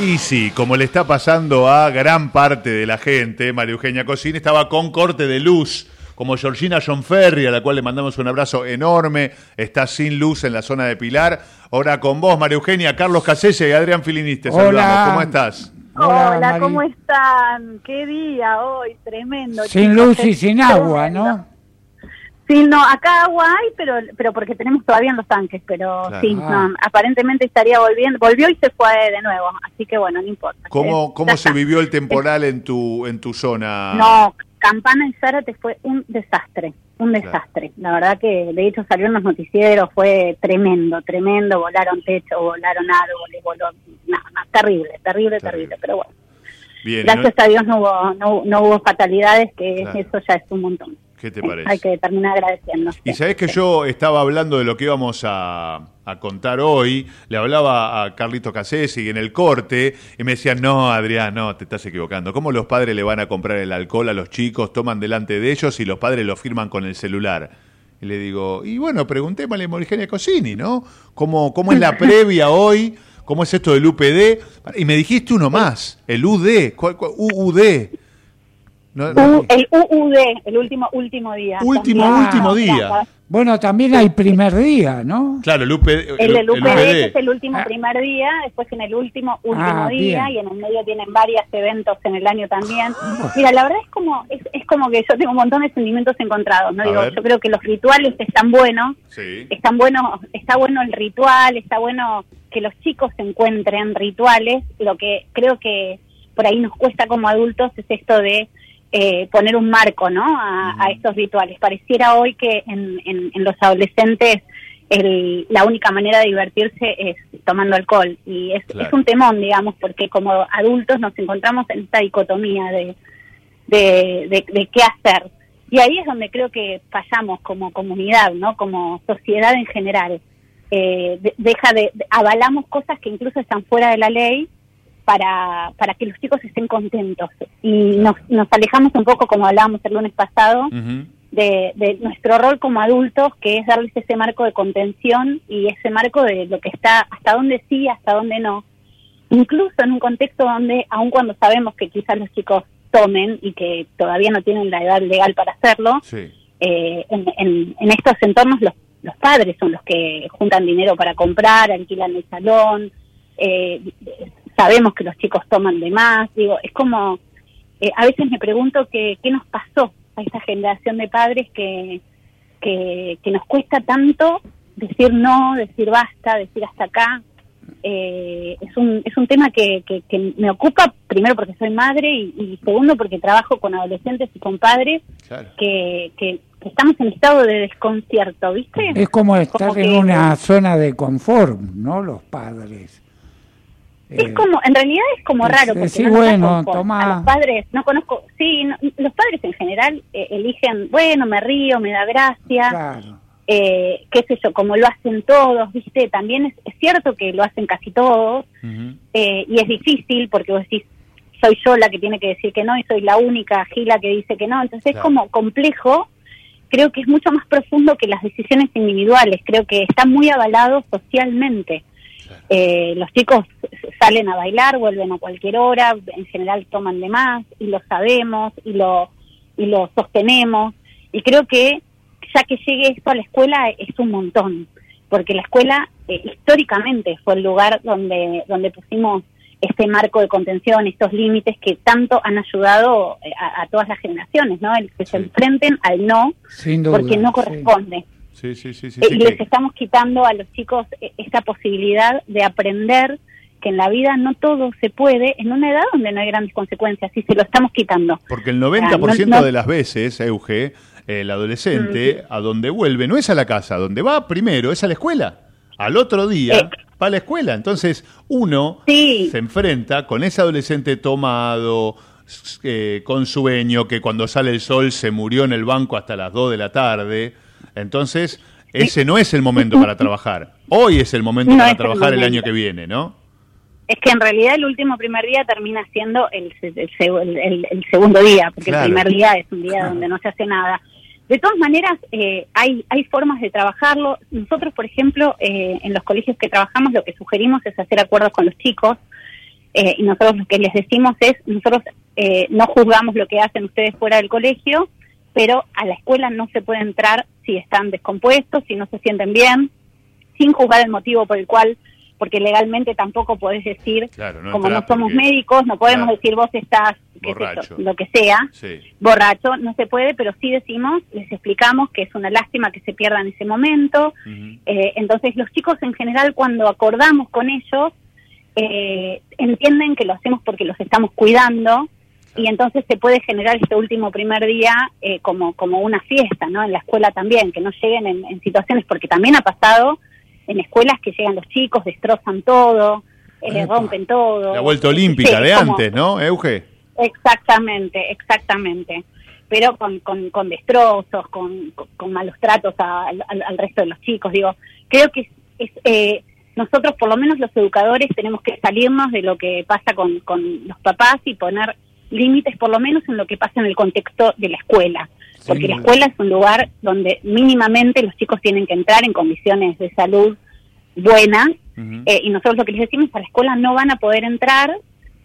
Y sí, como le está pasando a gran parte de la gente, María Eugenia Cosini estaba con corte de luz, como Georgina John Ferry, a la cual le mandamos un abrazo enorme, está sin luz en la zona de Pilar. Ahora con vos, María Eugenia, Carlos Casella y Adrián Filiniste. Saludamos, ¿cómo estás? Hola, ¿cómo están? Qué día hoy, tremendo. Sin luz y sin agua, ¿no? Sí, no, acá agua hay, pero pero porque tenemos todavía en los tanques, pero sí, Ah. no, aparentemente estaría volviendo, volvió y se fue de nuevo, así que bueno, no importa. ¿Cómo, Eh, cómo se vivió el temporal en tu, en tu zona? No, Campana y Zárate fue un desastre, un desastre. La verdad que de hecho salió en los noticieros, fue tremendo, tremendo, volaron techo, volaron árboles, voló, no, no, terrible, terrible, terrible, pero bueno. Bien, Gracias ¿no? a Dios no hubo, no, no hubo fatalidades, que Claro. eso ya es un montón. ¿Qué te parece? Hay que terminar agradeciendo. Y sabés que yo estaba hablando de lo que íbamos a, a contar hoy, le hablaba a Carlito Casesi en el corte, y me decían, no, Adrián, no, te estás equivocando. ¿Cómo los padres le van a comprar el alcohol a los chicos, toman delante de ellos y los padres lo firman con el celular? Y le digo, y bueno, preguntémosle a Morigenia Cosini, ¿no? ¿Cómo, ¿Cómo es la previa hoy? ¿Cómo es esto del UPD? Y me dijiste uno más, el UD, ¿cuál, cuál? UUD. No, no- U- el UUD, el último último día. Último, también. último día. Bueno, también hay primer día, ¿no? Claro, el UPD. El UPD UPD. es el último primer día, después en el último último Ah, día bien. y en el medio tienen varios eventos en el año también. Mira, la verdad es como es, es como que yo tengo un montón de sentimientos encontrados, no A digo, ver. yo creo que los rituales están buenos, Sí. están buenos, está bueno el ritual, está bueno que los chicos encuentren rituales, lo que creo que por ahí nos cuesta como adultos es esto de eh, poner un marco ¿no? a, a estos rituales. Pareciera hoy que en, en- en los adolescentes el- la única manera de divertirse es tomando alcohol y es, Claro. es un temón, digamos, porque como adultos nos encontramos en esta dicotomía de, de, de, de qué hacer. Y ahí es donde creo que fallamos como comunidad, ¿no? Como sociedad en general. Eh, de- deja de, de- avalamos cosas que incluso están fuera de la ley para, para que los chicos estén contentos. Y nos, nos alejamos un poco, como hablábamos el lunes pasado, de, de nuestro rol como adultos, que es darles ese marco de contención y ese marco de lo que está, hasta dónde sí, hasta dónde no. Incluso en un contexto donde, aun cuando sabemos que quizás los chicos tomen y que todavía no tienen la edad legal para hacerlo, Sí. eh, en, en- en estos entornos los, los padres son los que juntan dinero para comprar, alquilan el salón, eh, sabemos que los chicos toman de más, digo, es como, eh, a veces me pregunto que, qué nos pasó a esta generación de padres que, que, que nos cuesta tanto decir no, decir basta, decir hasta acá. Eh, es un es un tema que, que, que me ocupa primero porque soy madre y, y segundo porque trabajo con adolescentes y con padres que, que, que estamos en estado de desconcierto, ¿viste? Es como estar Como en que- una zona de confort, ¿no? Los padres. Es como, en realidad es como raro. porque decir, no bueno, toma- A los padres, no conozco, sí, no- los padres en general eh, eligen, bueno, me río, me da gracia, eh, qué sé yo, como lo hacen todos, ¿viste? También es, es cierto que lo hacen casi todos, eh, y es difícil porque vos decís, soy yo la que tiene que decir que no y soy la única gila que dice que no, entonces es como complejo, creo que es mucho más profundo que las decisiones individuales, creo que está muy avalado socialmente. Eh, los chicos salen a bailar, vuelven a cualquier hora, en general toman de más y lo sabemos y lo y lo sostenemos y creo que ya que llegue esto a la escuela es un montón porque la escuela eh, históricamente fue el lugar donde donde pusimos este marco de contención, estos límites que tanto han ayudado eh, a, a todas las generaciones, ¿no? El que se enfrenten al no porque no corresponde. Sí, sí, sí, sí. Sí, y les estamos quitando a los chicos eh, esta posibilidad de aprender que en la vida no todo se puede en una edad donde no hay grandes consecuencias y se lo estamos quitando. Porque el O sea, 90% no- no- de las veces, Euge, el adolescente, a donde vuelve, no es a la casa, a donde va primero es a la escuela. Al otro día Eh. va a la escuela. Entonces, uno se enfrenta con ese adolescente tomado, eh, con sueño, que cuando sale el sol se murió en el banco hasta las 2 de la tarde. Entonces, ese no es el momento para trabajar. Hoy es el momento No para el trabajar el año que viene, ¿no? Es que en realidad el último primer día termina siendo el, el, el- segundo día, porque Claro. el primer día es un día donde no se hace nada. De todas maneras, eh, hay, hay formas de trabajarlo. Nosotros, por ejemplo, eh, en los colegios que trabajamos, lo que sugerimos es hacer acuerdos con los chicos eh, y nosotros lo que les decimos es, nosotros eh, no juzgamos lo que hacen ustedes fuera del colegio, pero a la escuela no se puede entrar si están descompuestos, si no se sienten bien, sin juzgar el motivo por el cual porque legalmente tampoco podés decir, como no somos médicos, no podemos decir vos estás, lo que sea, borracho, no se puede, pero sí decimos, les explicamos que es una lástima que se pierda en ese momento. Eh, entonces los chicos en general cuando acordamos con ellos, eh, entienden que lo hacemos porque los estamos cuidando y entonces se puede generar este último primer día eh, como, como una fiesta, ¿no? En la escuela también, que no lleguen en situaciones, porque también ha pasado en escuelas que llegan los chicos, destrozan todo, eh, rompen todo. La vuelta olímpica de antes, ¿no, Euge? Exactamente, exactamente. Pero con, con, con destrozos, con, con, malos tratos al, resto de los chicos. Digo, creo que es, eh, nosotros, por lo menos los educadores, tenemos que salirnos de lo que pasa con, con los papás y poner límites, por lo menos en lo que pasa en el contexto de la escuela porque la escuela es un lugar donde mínimamente los chicos tienen que entrar en condiciones de salud buenas eh, y nosotros lo que les decimos a la escuela no van a poder entrar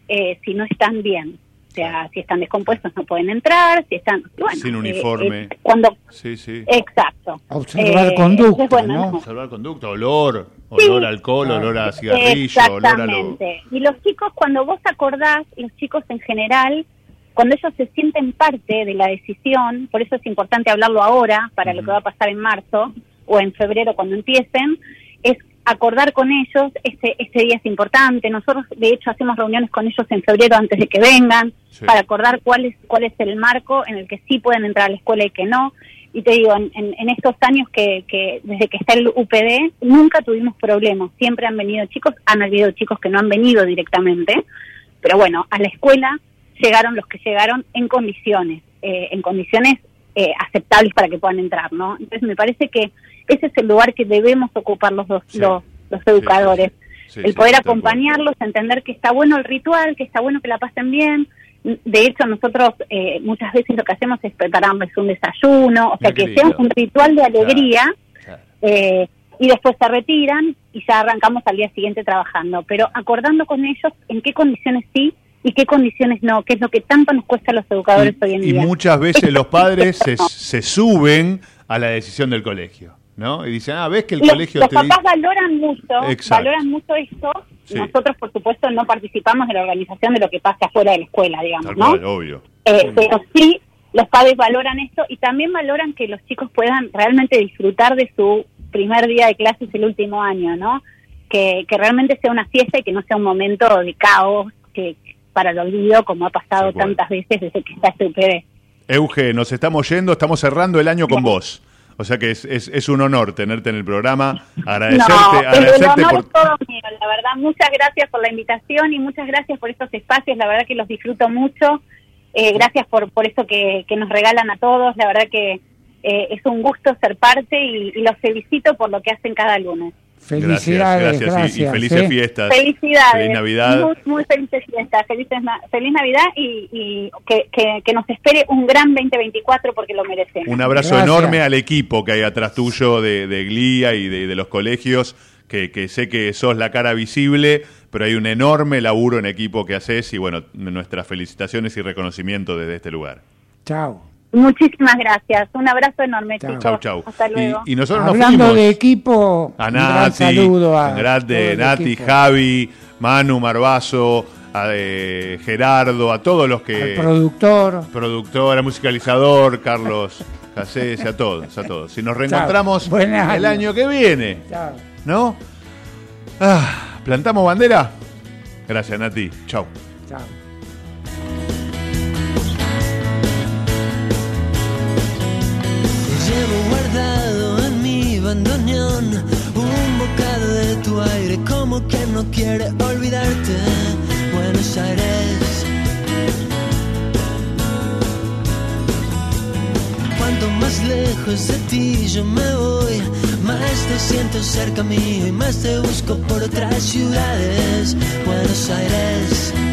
eh, si no están bien. O sea, si están descompuestos no pueden entrar, si están... Sin eh, uniforme. cuando... Sí, sí. Exacto. Observar conducta, ¿no? Observar conducta, olor, olor a alcohol, olor a cigarrillo, olor a lo... Y los chicos, cuando vos acordás, los chicos en general cuando ellos se sienten parte de la decisión, por eso es importante hablarlo ahora, para lo que va a pasar en marzo o en febrero cuando empiecen, es acordar con ellos, este, este día es importante, nosotros de hecho hacemos reuniones con ellos en febrero antes de que vengan, para acordar cuál es, cuál es el marco en el que sí pueden entrar a la escuela y que no. Y te digo, en, en, estos años que, que desde que está el UPD, nunca tuvimos problemas, siempre han venido chicos, han habido chicos que no han venido directamente, pero bueno, a la escuela llegaron los que llegaron en condiciones, eh, en condiciones eh, aceptables para que puedan entrar, ¿no? Entonces me parece que ese es el lugar que debemos ocupar los dos, los, educadores, el poder acompañarlos, entender que está bueno el ritual, que está bueno que la pasen bien. De hecho, nosotros eh, muchas veces lo que hacemos es prepararles un desayuno, o sea, que sea un ritual de alegría. y después se retiran y ya arrancamos al día siguiente trabajando, pero acordando con ellos en qué condiciones sí y qué condiciones no, qué es lo que tanto nos cuesta a los educadores hoy en día. Y muchas veces los padres se, suben a la decisión del colegio. ¿No? Y dicen, ah, ves que el colegio los papás valoran mucho, valoran mucho esto. Nosotros, por supuesto, no participamos de la organización de lo que pasa afuera de la escuela, digamos, ¿no? obvio. Eh, pero sí, los padres valoran esto y también valoran que los chicos puedan realmente disfrutar de su primer día de clases el último año, ¿no? Que, que realmente sea una fiesta y que no sea un momento de caos, que, para el olvido, como ha pasado tantas veces desde que está este UPD. Euge, nos estamos yendo, estamos cerrando el año con vos. O sea que es, es, un honor tenerte en el programa. Agradecerte, agradecerte el honor por... todo mío, la verdad. Muchas gracias por la invitación y muchas gracias por estos espacios. La verdad que los disfruto mucho. Eh, gracias por, por eso que, nos regalan a todos. La verdad que eh, es un gusto ser parte y los felicito por lo que hacen cada lunes. Felicidades, gracias. y, felices fiestas. Felicidades. Feliz Navidad. Muy, muy felices fiestas. Feliz, feliz Navidad y, que, que, nos espere un gran 2024 porque lo merecemos. Un abrazo enorme al equipo que hay atrás tuyo de, de Glía y de, los colegios, que, que sé que sos la cara visible, pero hay un enorme laburo en equipo que haces y bueno, nuestras felicitaciones y reconocimiento desde este lugar. Chao. Muchísimas gracias. Un abrazo enorme, chau. Chau, Hasta luego. Y, nosotros Hablando de equipo, a Nati, saludo a grande, Nati, Javi, Manu Marbazo, a eh, Gerardo, a todos los que... El productor. Productor, musicalizador, Carlos Casés, a todos, a todos. Si nos reencontramos el año que viene, ¿no? Ah, ¿Plantamos bandera? Gracias, Nati. Chau. Un bocado de tu aire, como que no quiere olvidarte, Buenos Aires. Cuanto más lejos de ti yo me voy, más te siento cerca mío y más te busco por otras ciudades, Buenos Aires.